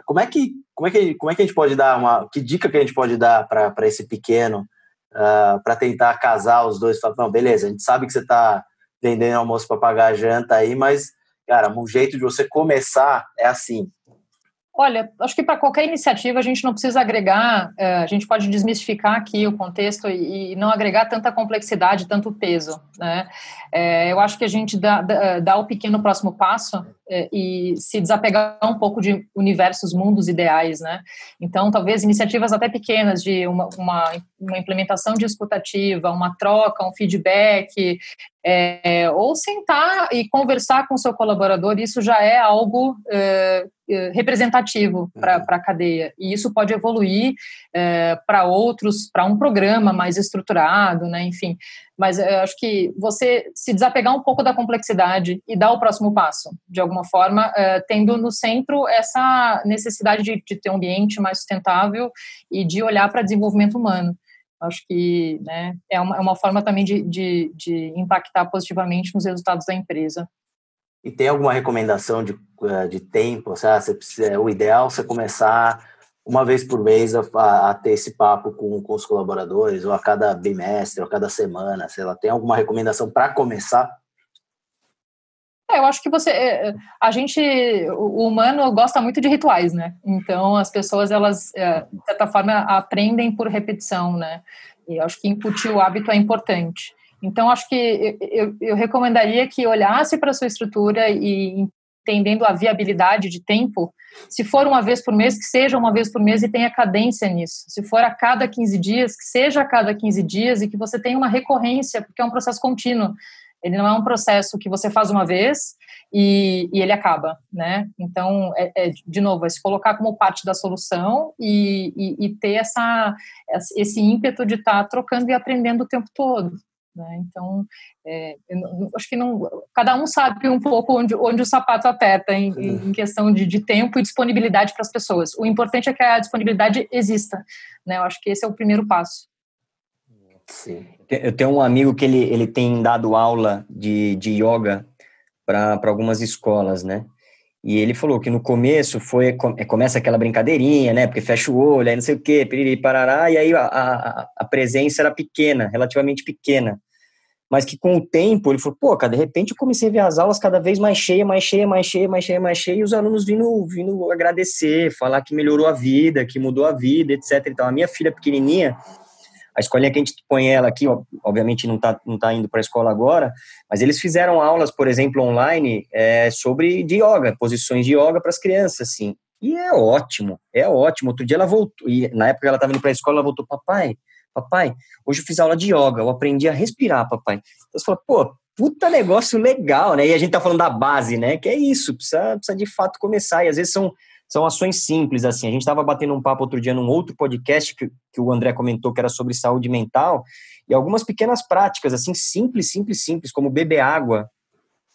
Como é, que, como, é que, como é que a gente pode dar uma. Que dica que a gente pode dar para esse pequeno uh, para tentar casar os dois? Falar, não, beleza, a gente sabe que você está vendendo almoço para pagar a janta aí, mas, cara, um jeito de você começar é assim. Olha, acho que para qualquer iniciativa a gente não precisa agregar, é, a gente pode desmistificar aqui o contexto e, não agregar tanta complexidade, tanto peso. Né? É, eu acho que a gente dá, dá, o pequeno próximo passo é, e se desapegar um pouco de universos, mundos ideais. Né? Então, talvez iniciativas até pequenas de uma, uma, uma implementação de escutativa, uma troca, um feedback, é, ou sentar e conversar com o seu colaborador, isso já é algo é, é para uhum. a cadeia. E isso pode evoluir é, para outros, para um programa mais estruturado, né? enfim. Mas eu acho que você se desapegar um pouco da complexidade e dar o próximo passo, de alguma forma, é, tendo no centro essa necessidade de, de ter um ambiente mais sustentável e de olhar para desenvolvimento humano. Acho que né, é, uma, é uma forma também de, de, de impactar positivamente nos resultados da empresa. E tem alguma recomendação de, eh, de tempo? Sabe? Você precisa, o ideal é você começar uma vez por mês a, a, ter esse papo com, com os colaboradores, ou a cada bimestre, ou a cada semana, sei lá. Tem alguma recomendação para começar? É, eu acho que você, é, é, a gente, o humano gosta muito de rituais, né? Então as pessoas elas, é, de certa forma, aprendem por repetição, né? E eu acho que incutir o hábito é importante. Então acho que eu, eu recomendaria que olhasse para a sua estrutura e entendendo a viabilidade de tempo, se for uma vez por mês, que seja uma vez por mês e tenha cadência nisso. Se for a cada 15 dias, que seja a cada 15 dias e que você tenha uma recorrência, porque é um processo contínuo. Ele não é um processo que você faz uma vez e, e ele acaba, né? Então, é, é, de novo, é se colocar como parte da solução e, e, e ter essa, esse ímpeto de estar tá trocando e aprendendo o tempo todo. Né? Então, é, acho que não, cada um sabe um pouco onde, onde o sapato aperta em, em questão de, de, tempo e disponibilidade para as pessoas. O importante é que a disponibilidade exista. Né? Eu acho que esse é o primeiro passo. Sim. Eu tenho um amigo que ele, ele tem dado aula de, de yoga para algumas escolas, né? E ele falou que no começo foi é, começa aquela brincadeirinha, né? Porque fecha o olho, aí não sei o quê, piriri, parará, e aí a, a, a, presença era pequena, relativamente pequena. Mas que com o tempo ele falou, pô, cara, de repente eu comecei a ver as aulas cada vez mais cheia, mais cheia, mais cheia, mais cheia, mais cheia, e os alunos vindo, vindo agradecer, falar que melhorou a vida, que mudou a vida, etc. Então, a minha filha pequenininha, a escolinha que a gente põe ela aqui, obviamente não está não tá indo para a escola agora, mas eles fizeram aulas, por exemplo, online é, sobre de yoga, posições de yoga para as crianças, assim. E é ótimo, é ótimo. Outro dia ela voltou, e na época ela estava indo para a escola, ela voltou, papai, papai, hoje eu fiz aula de yoga, eu aprendi a respirar, papai. Então você fala, pô, puta negócio legal, né? E a gente tá falando da base, né? Que é isso, precisa, precisa de fato começar. E às vezes são são ações simples, assim. A gente estava batendo um papo outro dia num outro podcast que, que o André comentou que era sobre saúde mental, e algumas pequenas práticas, assim, simples, simples, simples, como beber água,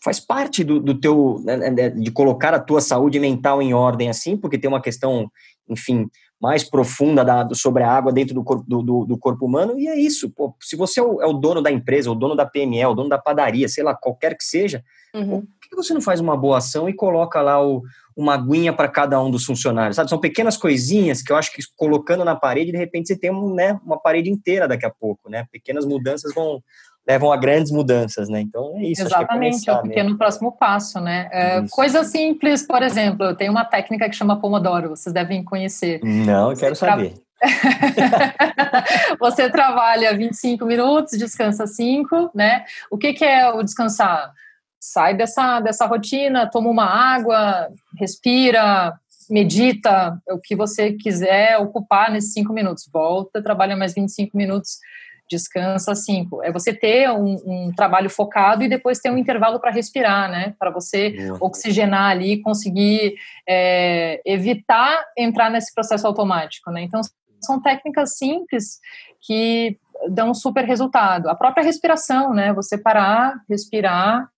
faz parte do, do teu, né, né, de colocar a tua saúde mental em ordem assim, porque tem uma questão, enfim, mais profunda da, sobre a água dentro do corpo, do, do, do corpo humano, e é isso, pô, se você é o, é o, dono da empresa, o dono da PME, o dono da padaria, sei lá, qualquer que seja, uhum. por que você não faz uma boa ação e coloca lá o, uma aguinha para cada um dos funcionários, sabe? São pequenas coisinhas que eu acho que colocando na parede, de repente você tem um, né, uma parede inteira daqui a pouco, né? Pequenas mudanças vão levam a grandes mudanças, né? Então é isso. É Exatamente, é, é, o pequeno próximo passo, né? É, coisa simples, por exemplo, eu tenho uma técnica que chama Pomodoro, vocês devem conhecer. Não, eu quero saber. você trabalha 25 minutos, descansa 5, né? O que, que é o descansar? sai dessa, dessa rotina, toma uma água, respira, medita, o que você quiser ocupar nesses cinco minutos. Volta, trabalha mais 25 minutos, descansa cinco. É você ter um, um trabalho focado e depois ter um intervalo para respirar, né? Para você uhum. oxigenar ali, conseguir é, evitar entrar nesse processo automático, né? Então, são técnicas simples que dão um super resultado. A própria respiração, né? Você parar, respirar,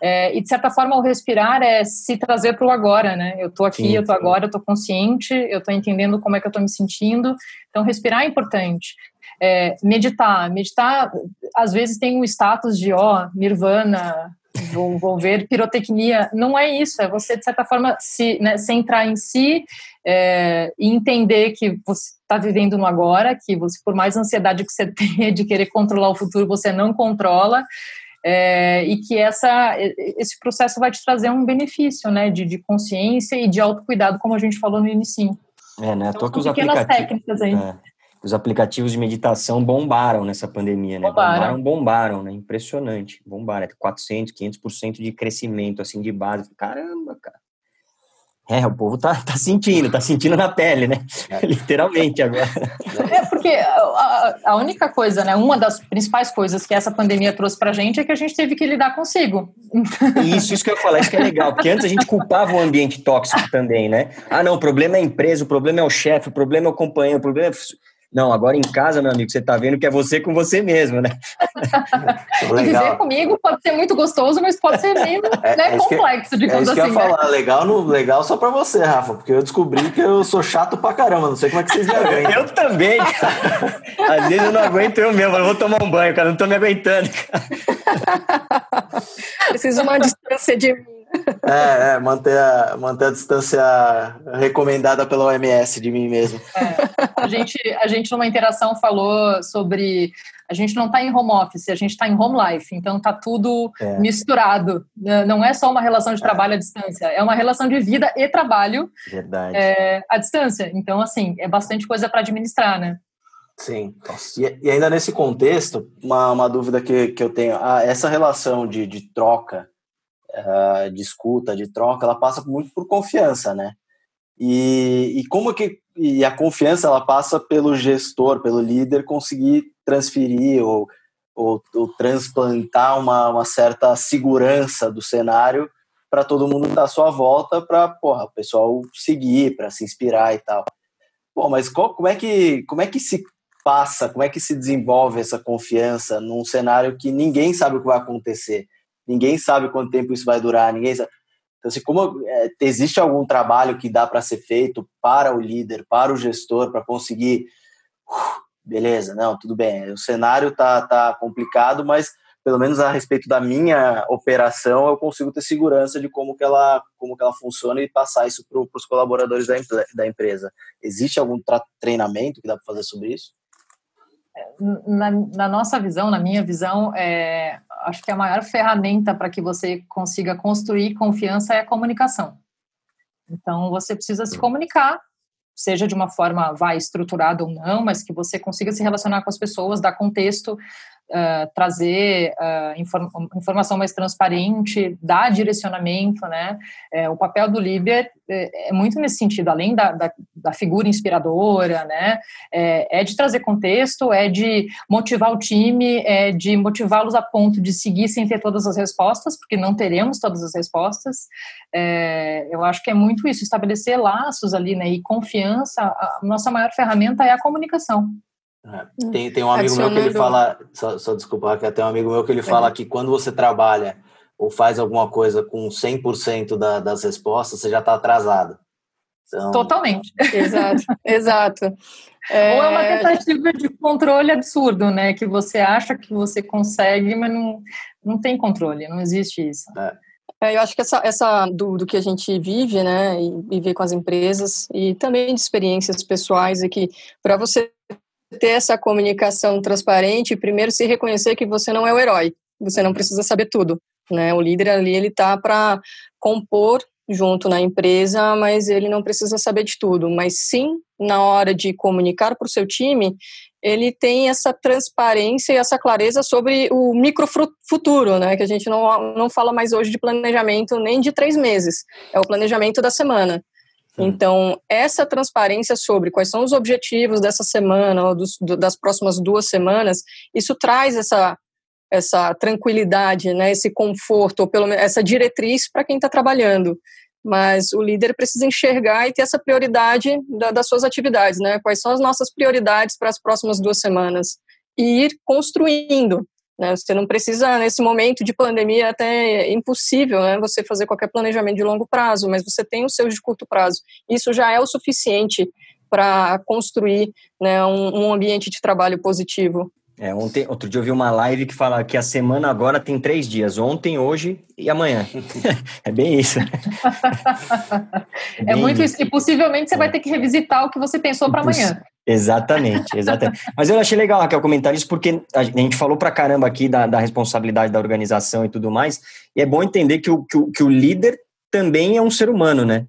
é, e, de certa forma, o respirar é se trazer para o agora, né? Eu estou aqui, sim, eu estou agora, eu estou consciente, eu estou entendendo como é que eu estou me sentindo. Então, respirar é importante. É, meditar. Meditar, às vezes, tem um status de, ó, nirvana, vou, vou ver pirotecnia. Não é isso, é você, de certa forma, se né, centrar em si é, e entender que você está vivendo no agora, que você, por mais ansiedade que você tenha de querer controlar o futuro, você não controla é, e que essa, esse processo vai te trazer um benefício, né, de, de consciência e de autocuidado, como a gente falou no início. É, né, então, que os aplicativos, é, os aplicativos de meditação bombaram nessa pandemia, né, bombaram, bombaram, bombaram né, impressionante, bombaram, 400, é 500% de crescimento, assim, de base, caramba, cara. É, o povo tá, tá sentindo, tá sentindo na pele, né? É. Literalmente agora. É porque a, a, única coisa, né? Uma das principais coisas que essa pandemia trouxe pra gente é que a gente teve que lidar consigo. Isso, isso que eu ia falar, isso que é legal, porque antes a gente culpava o ambiente tóxico também, né? Ah, não, o problema é a empresa, o problema é o chefe, o problema é o companheiro, o problema é não, agora em casa, meu amigo, você tá vendo que é você com você mesmo, né? e viver comigo pode ser muito gostoso, mas pode ser meio é, né, é complexo, digamos assim. É isso assim, que eu ia né? falar, legal, no, legal só pra você, Rafa, porque eu descobri que eu sou chato pra caramba, não sei como é que vocês me aguentam. eu também, cara. Às vezes eu não aguento eu mesmo, eu vou tomar um banho, cara, não tô me aguentando. Preciso uma distância de mim. É, é, manter, a, manter a distância recomendada pela OMS de mim mesmo. É, a, gente, a gente, numa interação, falou sobre. A gente não está em home office, a gente está em home life, então está tudo é. misturado. Né, não é só uma relação de trabalho à distância, é uma relação de vida e trabalho Verdade. É, à distância. Então, assim, é bastante coisa para administrar, né? Sim. E, e, ainda nesse contexto, uma, uma dúvida que, que eu tenho: ah, essa relação de, de troca uh, de escuta, de troca, ela passa muito por confiança, né? E, e como que e a confiança ela passa pelo gestor, pelo líder conseguir transferir ou, ou, ou transplantar uma, uma certa segurança do cenário para todo mundo estar à sua volta para o pessoal seguir, para se inspirar e tal. Bom, mas qual, como é que como é que se passa, como é que se desenvolve essa confiança num cenário que ninguém sabe o que vai acontecer? Ninguém sabe quanto tempo isso vai durar, ninguém sabe. Então, assim, como é, existe algum trabalho que dá para ser feito para o líder, para o gestor, para conseguir, uh, beleza, não, tudo bem, o cenário tá, tá complicado, mas pelo menos a respeito da minha operação, eu consigo ter segurança de como que ela, como que ela funciona e passar isso para os colaboradores da, da empresa. Existe algum treinamento que dá para fazer sobre isso? Na, na, nossa visão, na minha visão, é, acho que a maior ferramenta para que você consiga construir confiança é a comunicação. Então, você precisa se comunicar, seja de uma forma vai estruturada ou não, mas que você consiga se relacionar com as pessoas, dar contexto, uh, trazer uh, inform informação mais transparente, dar direcionamento, né? É, o papel do líder é, é, muito nesse sentido, além da, da, da figura inspiradora, né? É, é, de trazer contexto, é de motivar o time, é de motivá-los a ponto de seguir sem ter todas as respostas, porque não teremos todas as respostas. Eu acho que é muito isso, estabelecer laços ali, né? E confiança. A nossa maior ferramenta é a comunicação. É. Tem, tem um amigo meu que ele fala, só, só desculpa, que tem um amigo meu que ele fala que quando você trabalha ou faz alguma coisa com 100% da, das respostas, você já está atrasado. Então... Totalmente. Exato, exato. É... Ou é uma tentativa de controle absurdo, né? Que você acha que você consegue, mas não, não tem controle, não existe isso. É. É, eu acho que essa, essa do, do, que a gente vive, né, e, e vê com as empresas, e também de experiências pessoais, é que para você ter essa comunicação transparente, primeiro se reconhecer que você não é o herói, você não precisa saber tudo, né? O líder ali ele tá para compor junto na empresa, mas ele não precisa saber de tudo, mas sim na hora de comunicar para o seu time, ele tem essa transparência e essa clareza sobre o microfuturo, né? Que a gente não, não fala mais hoje de planejamento nem de três meses, é o planejamento da semana. Então, essa transparência sobre quais são os objetivos dessa semana ou dos, das próximas duas semanas, isso traz essa, essa tranquilidade, né, esse conforto, ou pelo menos essa diretriz para quem está trabalhando. Mas o líder precisa enxergar e ter essa prioridade da, das suas atividades, né? Quais são as nossas prioridades para as próximas duas semanas? E ir construindo. Né? Você não precisa, nesse momento de pandemia, até é impossível né, você fazer qualquer planejamento de longo prazo, mas você tem os seus de curto prazo. Isso já é o suficiente para construir né, um, um ambiente de trabalho positivo. É, ontem, outro dia eu vi uma live que fala que a semana agora tem três dias, ontem, hoje e amanhã. é bem isso. é, bem muito isso. E possivelmente você é. vai ter que revisitar o que você pensou para amanhã. Exatamente, exatamente. Mas eu achei legal, Raquel, comentar isso, porque a gente falou pra caramba aqui da, da responsabilidade da organização e tudo mais, e é bom entender que o, que o, que o líder também é um ser humano, né?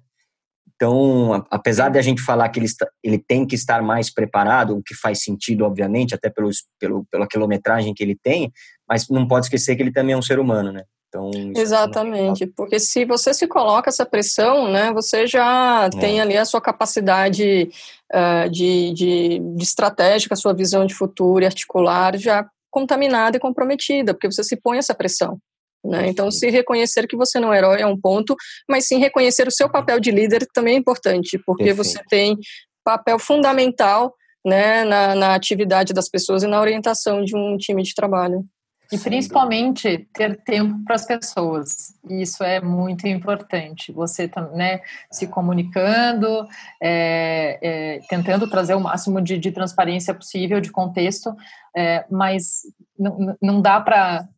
Então, apesar de a gente falar que ele, está, ele tem que estar mais preparado, o que faz sentido, obviamente, até pelos, pelo, pela quilometragem que ele tem, mas não pode esquecer que ele também é um ser humano, né? Então, é Exatamente, é porque se você se coloca essa pressão, né, você já é. tem ali a sua capacidade uh, de, de, de estratégica, a sua visão de futuro e articular já contaminada e comprometida, porque você se põe essa pressão. Né? Então, se reconhecer que você não é herói é um ponto, mas sim reconhecer o seu papel de líder também é importante, porque Perfeito. você tem papel fundamental né, na, na atividade das pessoas e na orientação de um time de trabalho. E principalmente ter tempo para as pessoas. Isso é muito importante. Você né, se comunicando, é, é, tentando trazer o máximo de, de transparência possível, de contexto, é, mas não, não dá para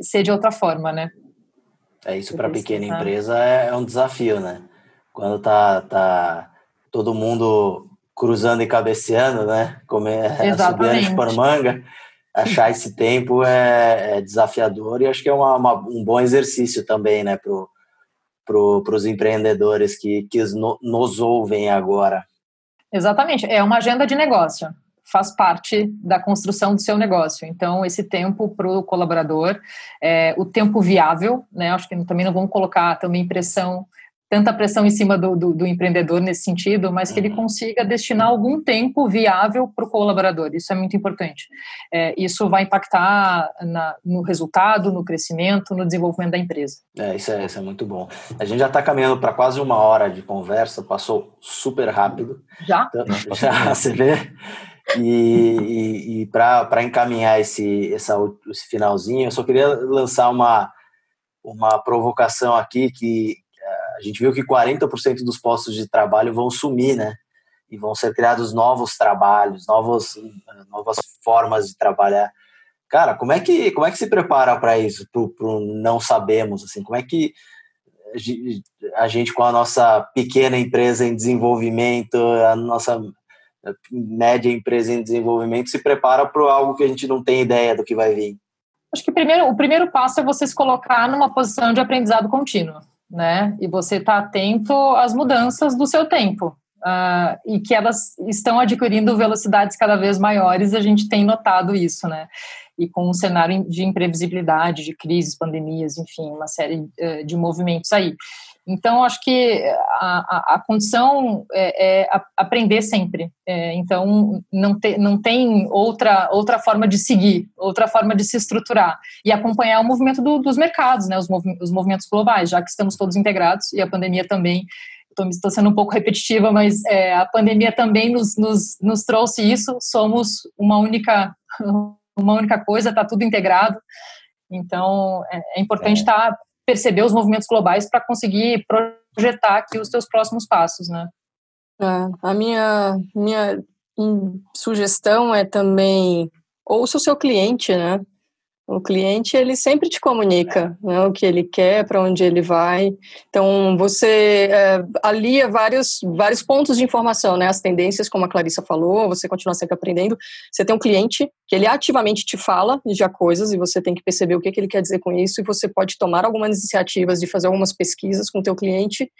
ser de outra forma, né? É isso para pequena empresa é, é um desafio, né? Quando tá, tá todo mundo cruzando e cabeceando, né? Como é, subindo por manga achar esse tempo é, é, desafiador e acho que é uma, uma, um bom exercício também, né, para pro, os empreendedores que, que no, nos ouvem agora. Exatamente, é uma agenda de negócio, faz parte da construção do seu negócio. Então, esse tempo para o colaborador, é, o tempo viável, né, acho que também não vamos colocar também pressão tanta pressão em cima do, do, do, empreendedor nesse sentido, mas que ele uhum. consiga destinar algum tempo viável para o colaborador. Isso é muito importante. É, isso vai impactar na, no resultado, no crescimento, no desenvolvimento da empresa. É, isso é, isso é muito bom. A gente já está caminhando para quase uma hora de conversa, passou super rápido. Já? Então, já, você vê? E, e, e para encaminhar esse, essa, esse finalzinho, eu só queria lançar uma, uma provocação aqui que, a gente viu que 40% dos postos de trabalho vão sumir, né? E vão ser criados novos trabalhos, novos, novas formas de trabalhar. Cara, como é que, como é que se prepara para isso? Pro, pro não sabemos, assim, como é que a gente com a nossa pequena empresa em desenvolvimento, a nossa média empresa em desenvolvimento se prepara para algo que a gente não tem ideia do que vai vir? Acho que primeiro, o primeiro passo é você se colocar numa posição de aprendizado contínuo né? E você está atento às mudanças do seu tempo. Uh, e que elas estão adquirindo velocidades cada vez maiores, a gente tem notado isso, né? E com um cenário de imprevisibilidade, de crises, pandemias, enfim, uma série uh, de movimentos aí. Então, acho que a, a, a condição é, é, aprender sempre. É, então, não, te, não tem outra, outra forma de seguir, outra forma de se estruturar. E acompanhar o movimento do, dos mercados, né, os, mov, os movimentos globais, já que estamos todos integrados e a pandemia também. Estou sendo um pouco repetitiva, mas é, a pandemia também nos, nos, nos trouxe isso. Somos uma única, uma única coisa, está tudo integrado. Então, é, é importante estar é. tá perceber os movimentos globais para conseguir projetar aqui os teus próximos passos, né? É, a minha, minha sugestão é também ouça o seu cliente, né? O cliente ele sempre te comunica né, o que ele quer, para onde ele vai. Então você é, alia vários, vários pontos de informação, né? As tendências, como a Clarissa falou, você continua sempre aprendendo. Você tem um cliente que ele ativamente te fala já coisas e você tem que perceber o que, que ele quer dizer com isso e você pode tomar algumas iniciativas de fazer algumas pesquisas com o teu cliente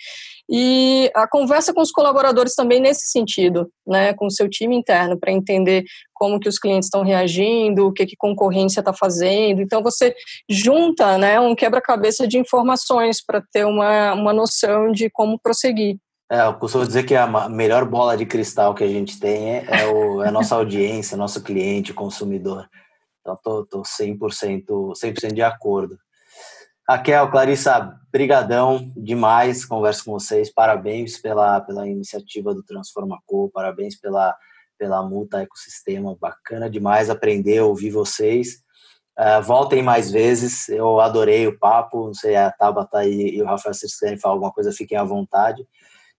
e a conversa com os colaboradores também nesse sentido, né, com o seu time interno para entender como que os clientes estão reagindo, o que que concorrência está fazendo. Então você junta, né, um quebra-cabeça de informações para ter uma, uma noção de como prosseguir. É, eu costumo dizer que a melhor bola de cristal que a gente tem é, é, o, é a nossa audiência, nosso cliente, consumidor. Então, tô, tô 100%, 100 de acordo. Raquel, Clarissa, brigadão demais, converso com vocês, parabéns pela, pela iniciativa do Transforma Co, parabéns pela, pela multa ecossistema, bacana demais aprender, ouvir vocês. Uh, voltem mais vezes, eu adorei o papo, não sei, a Tabata e, e o Rafael, se vocês querem falar alguma coisa, fiquem à vontade.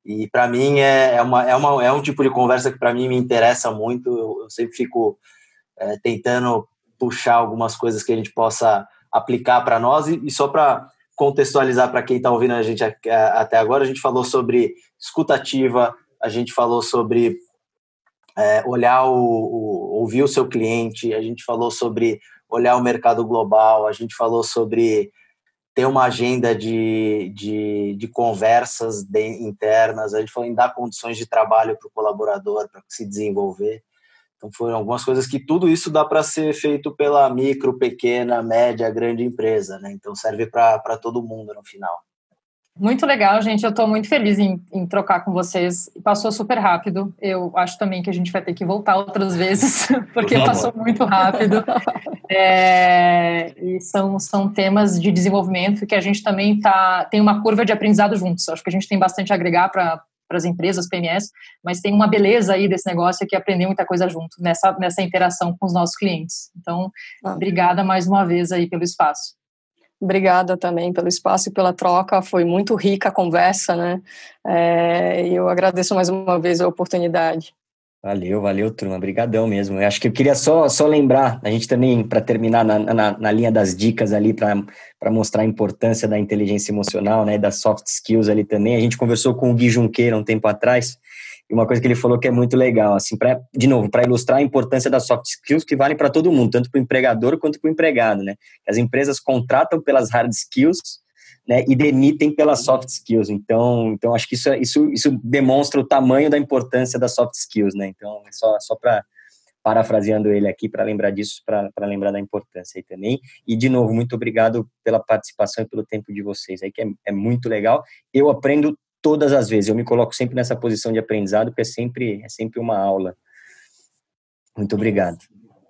E para mim é, é, uma, é, uma, é um tipo de conversa que para mim me interessa muito. Eu, eu sempre fico é, tentando puxar algumas coisas que a gente possa aplicar para nós. E, e só para contextualizar para quem está ouvindo a gente até agora, a gente falou sobre escutativa, a gente falou sobre é, olhar o, o, ouvir o seu cliente, a gente falou sobre olhar o mercado global, a gente falou sobre ter uma agenda de, de, de conversas de, internas, a gente falou em dar condições de trabalho para o colaborador, para se desenvolver. Então foram algumas coisas que tudo isso dá para ser feito pela micro, pequena, média, grande empresa, né? Então serve para todo mundo no final. Muito legal, gente. Eu estou muito feliz em, em, trocar com vocês. Passou super rápido. Eu acho também que a gente vai ter que voltar outras vezes, porque Por passou muito rápido. É, e são, são temas de desenvolvimento que a gente também tá, tem uma curva de aprendizado juntos. Acho que a gente tem bastante a agregar para as empresas, PMS, mas tem uma beleza aí desse negócio que é aprender muita coisa junto nessa, nessa interação com os nossos clientes. Então, ah. obrigada mais uma vez aí pelo espaço. Obrigada também pelo espaço e pela troca, foi muito rica a conversa, né? É, eu agradeço mais uma vez a oportunidade. Valeu, valeu, turma. Obrigadão mesmo. Eu acho que eu queria só, só lembrar, a gente também, para terminar na, na, na, linha das dicas ali, para mostrar a importância da inteligência emocional, né, das soft skills ali também. A gente conversou com o Gui Junqueira um tempo atrás, uma coisa que ele falou que é muito legal, assim, pra, de novo, para ilustrar a importância das soft skills que valem para todo mundo, tanto para o empregador quanto para o empregado, né? As empresas contratam pelas hard skills, né, e demitem pelas soft skills. Então, então acho que isso, isso, isso demonstra o tamanho da importância das soft skills, né? Então, é só, só para parafraseando ele aqui para lembrar disso, para lembrar da importância aí também. E de novo, muito obrigado pela participação e pelo tempo de vocês aí, que é, é muito legal. Eu aprendo todas as vezes. Eu me coloco sempre nessa posição de aprendizado, porque é sempre, é sempre uma aula. Muito obrigado.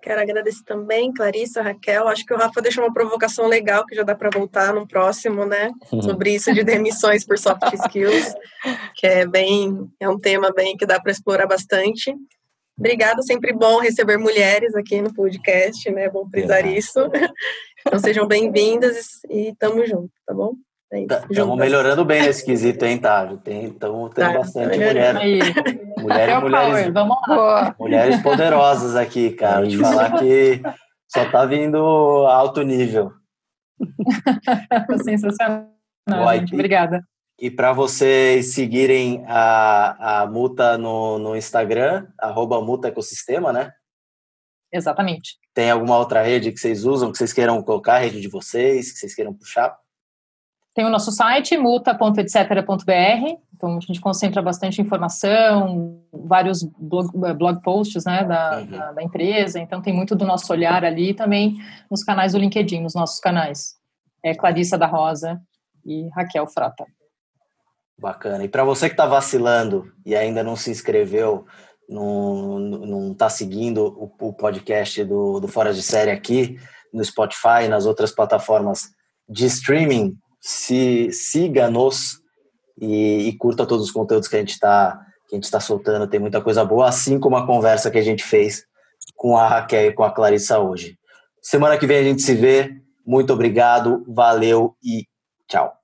Quero agradecer também, Clarissa, Raquel. Acho que o Rafa deixou uma provocação legal que já dá para voltar no próximo, né? Sobre isso de demissões por soft skills, que é bem, é um tema bem que dá para explorar bastante. Obrigada, sempre bom receber mulheres aqui no podcast, né? Bom frisar isso. Então sejam bem-vindas e tamo junto, tá bom? Estamos é melhorando bem nesse quesito, hein, Távio? Estamos tendo tá, bastante tá mulher. Mulheres, mulheres, Vamos lá. mulheres poderosas aqui, cara. De falar que só tá vindo alto nível. Sensacional. gente. Obrigada. E para vocês seguirem a, a multa no, no Instagram, arroba multa ecosistema, né? Exatamente. Tem alguma outra rede que vocês usam, que vocês queiram colocar, a rede de vocês, que vocês queiram puxar? Tem o nosso site, multa.etc.br, então a gente concentra bastante informação, vários blog, eh, blog posts né, da, uhum. da, da, empresa, então tem muito do nosso olhar ali também nos canais do LinkedIn, nos nossos canais. É Clarissa da Rosa e Raquel Frota. Bacana. E para você que está vacilando e ainda não se inscreveu, não está seguindo o, o podcast do, do Fora de Série aqui no Spotify nas outras plataformas de streaming, se siga-nos e, e, curta todos os conteúdos que a gente está que a gente está soltando, tem muita coisa boa, assim como a conversa que a gente fez com a Raquel e com a Clarissa hoje. Semana que vem a gente se vê. Muito obrigado, valeu e Tchau.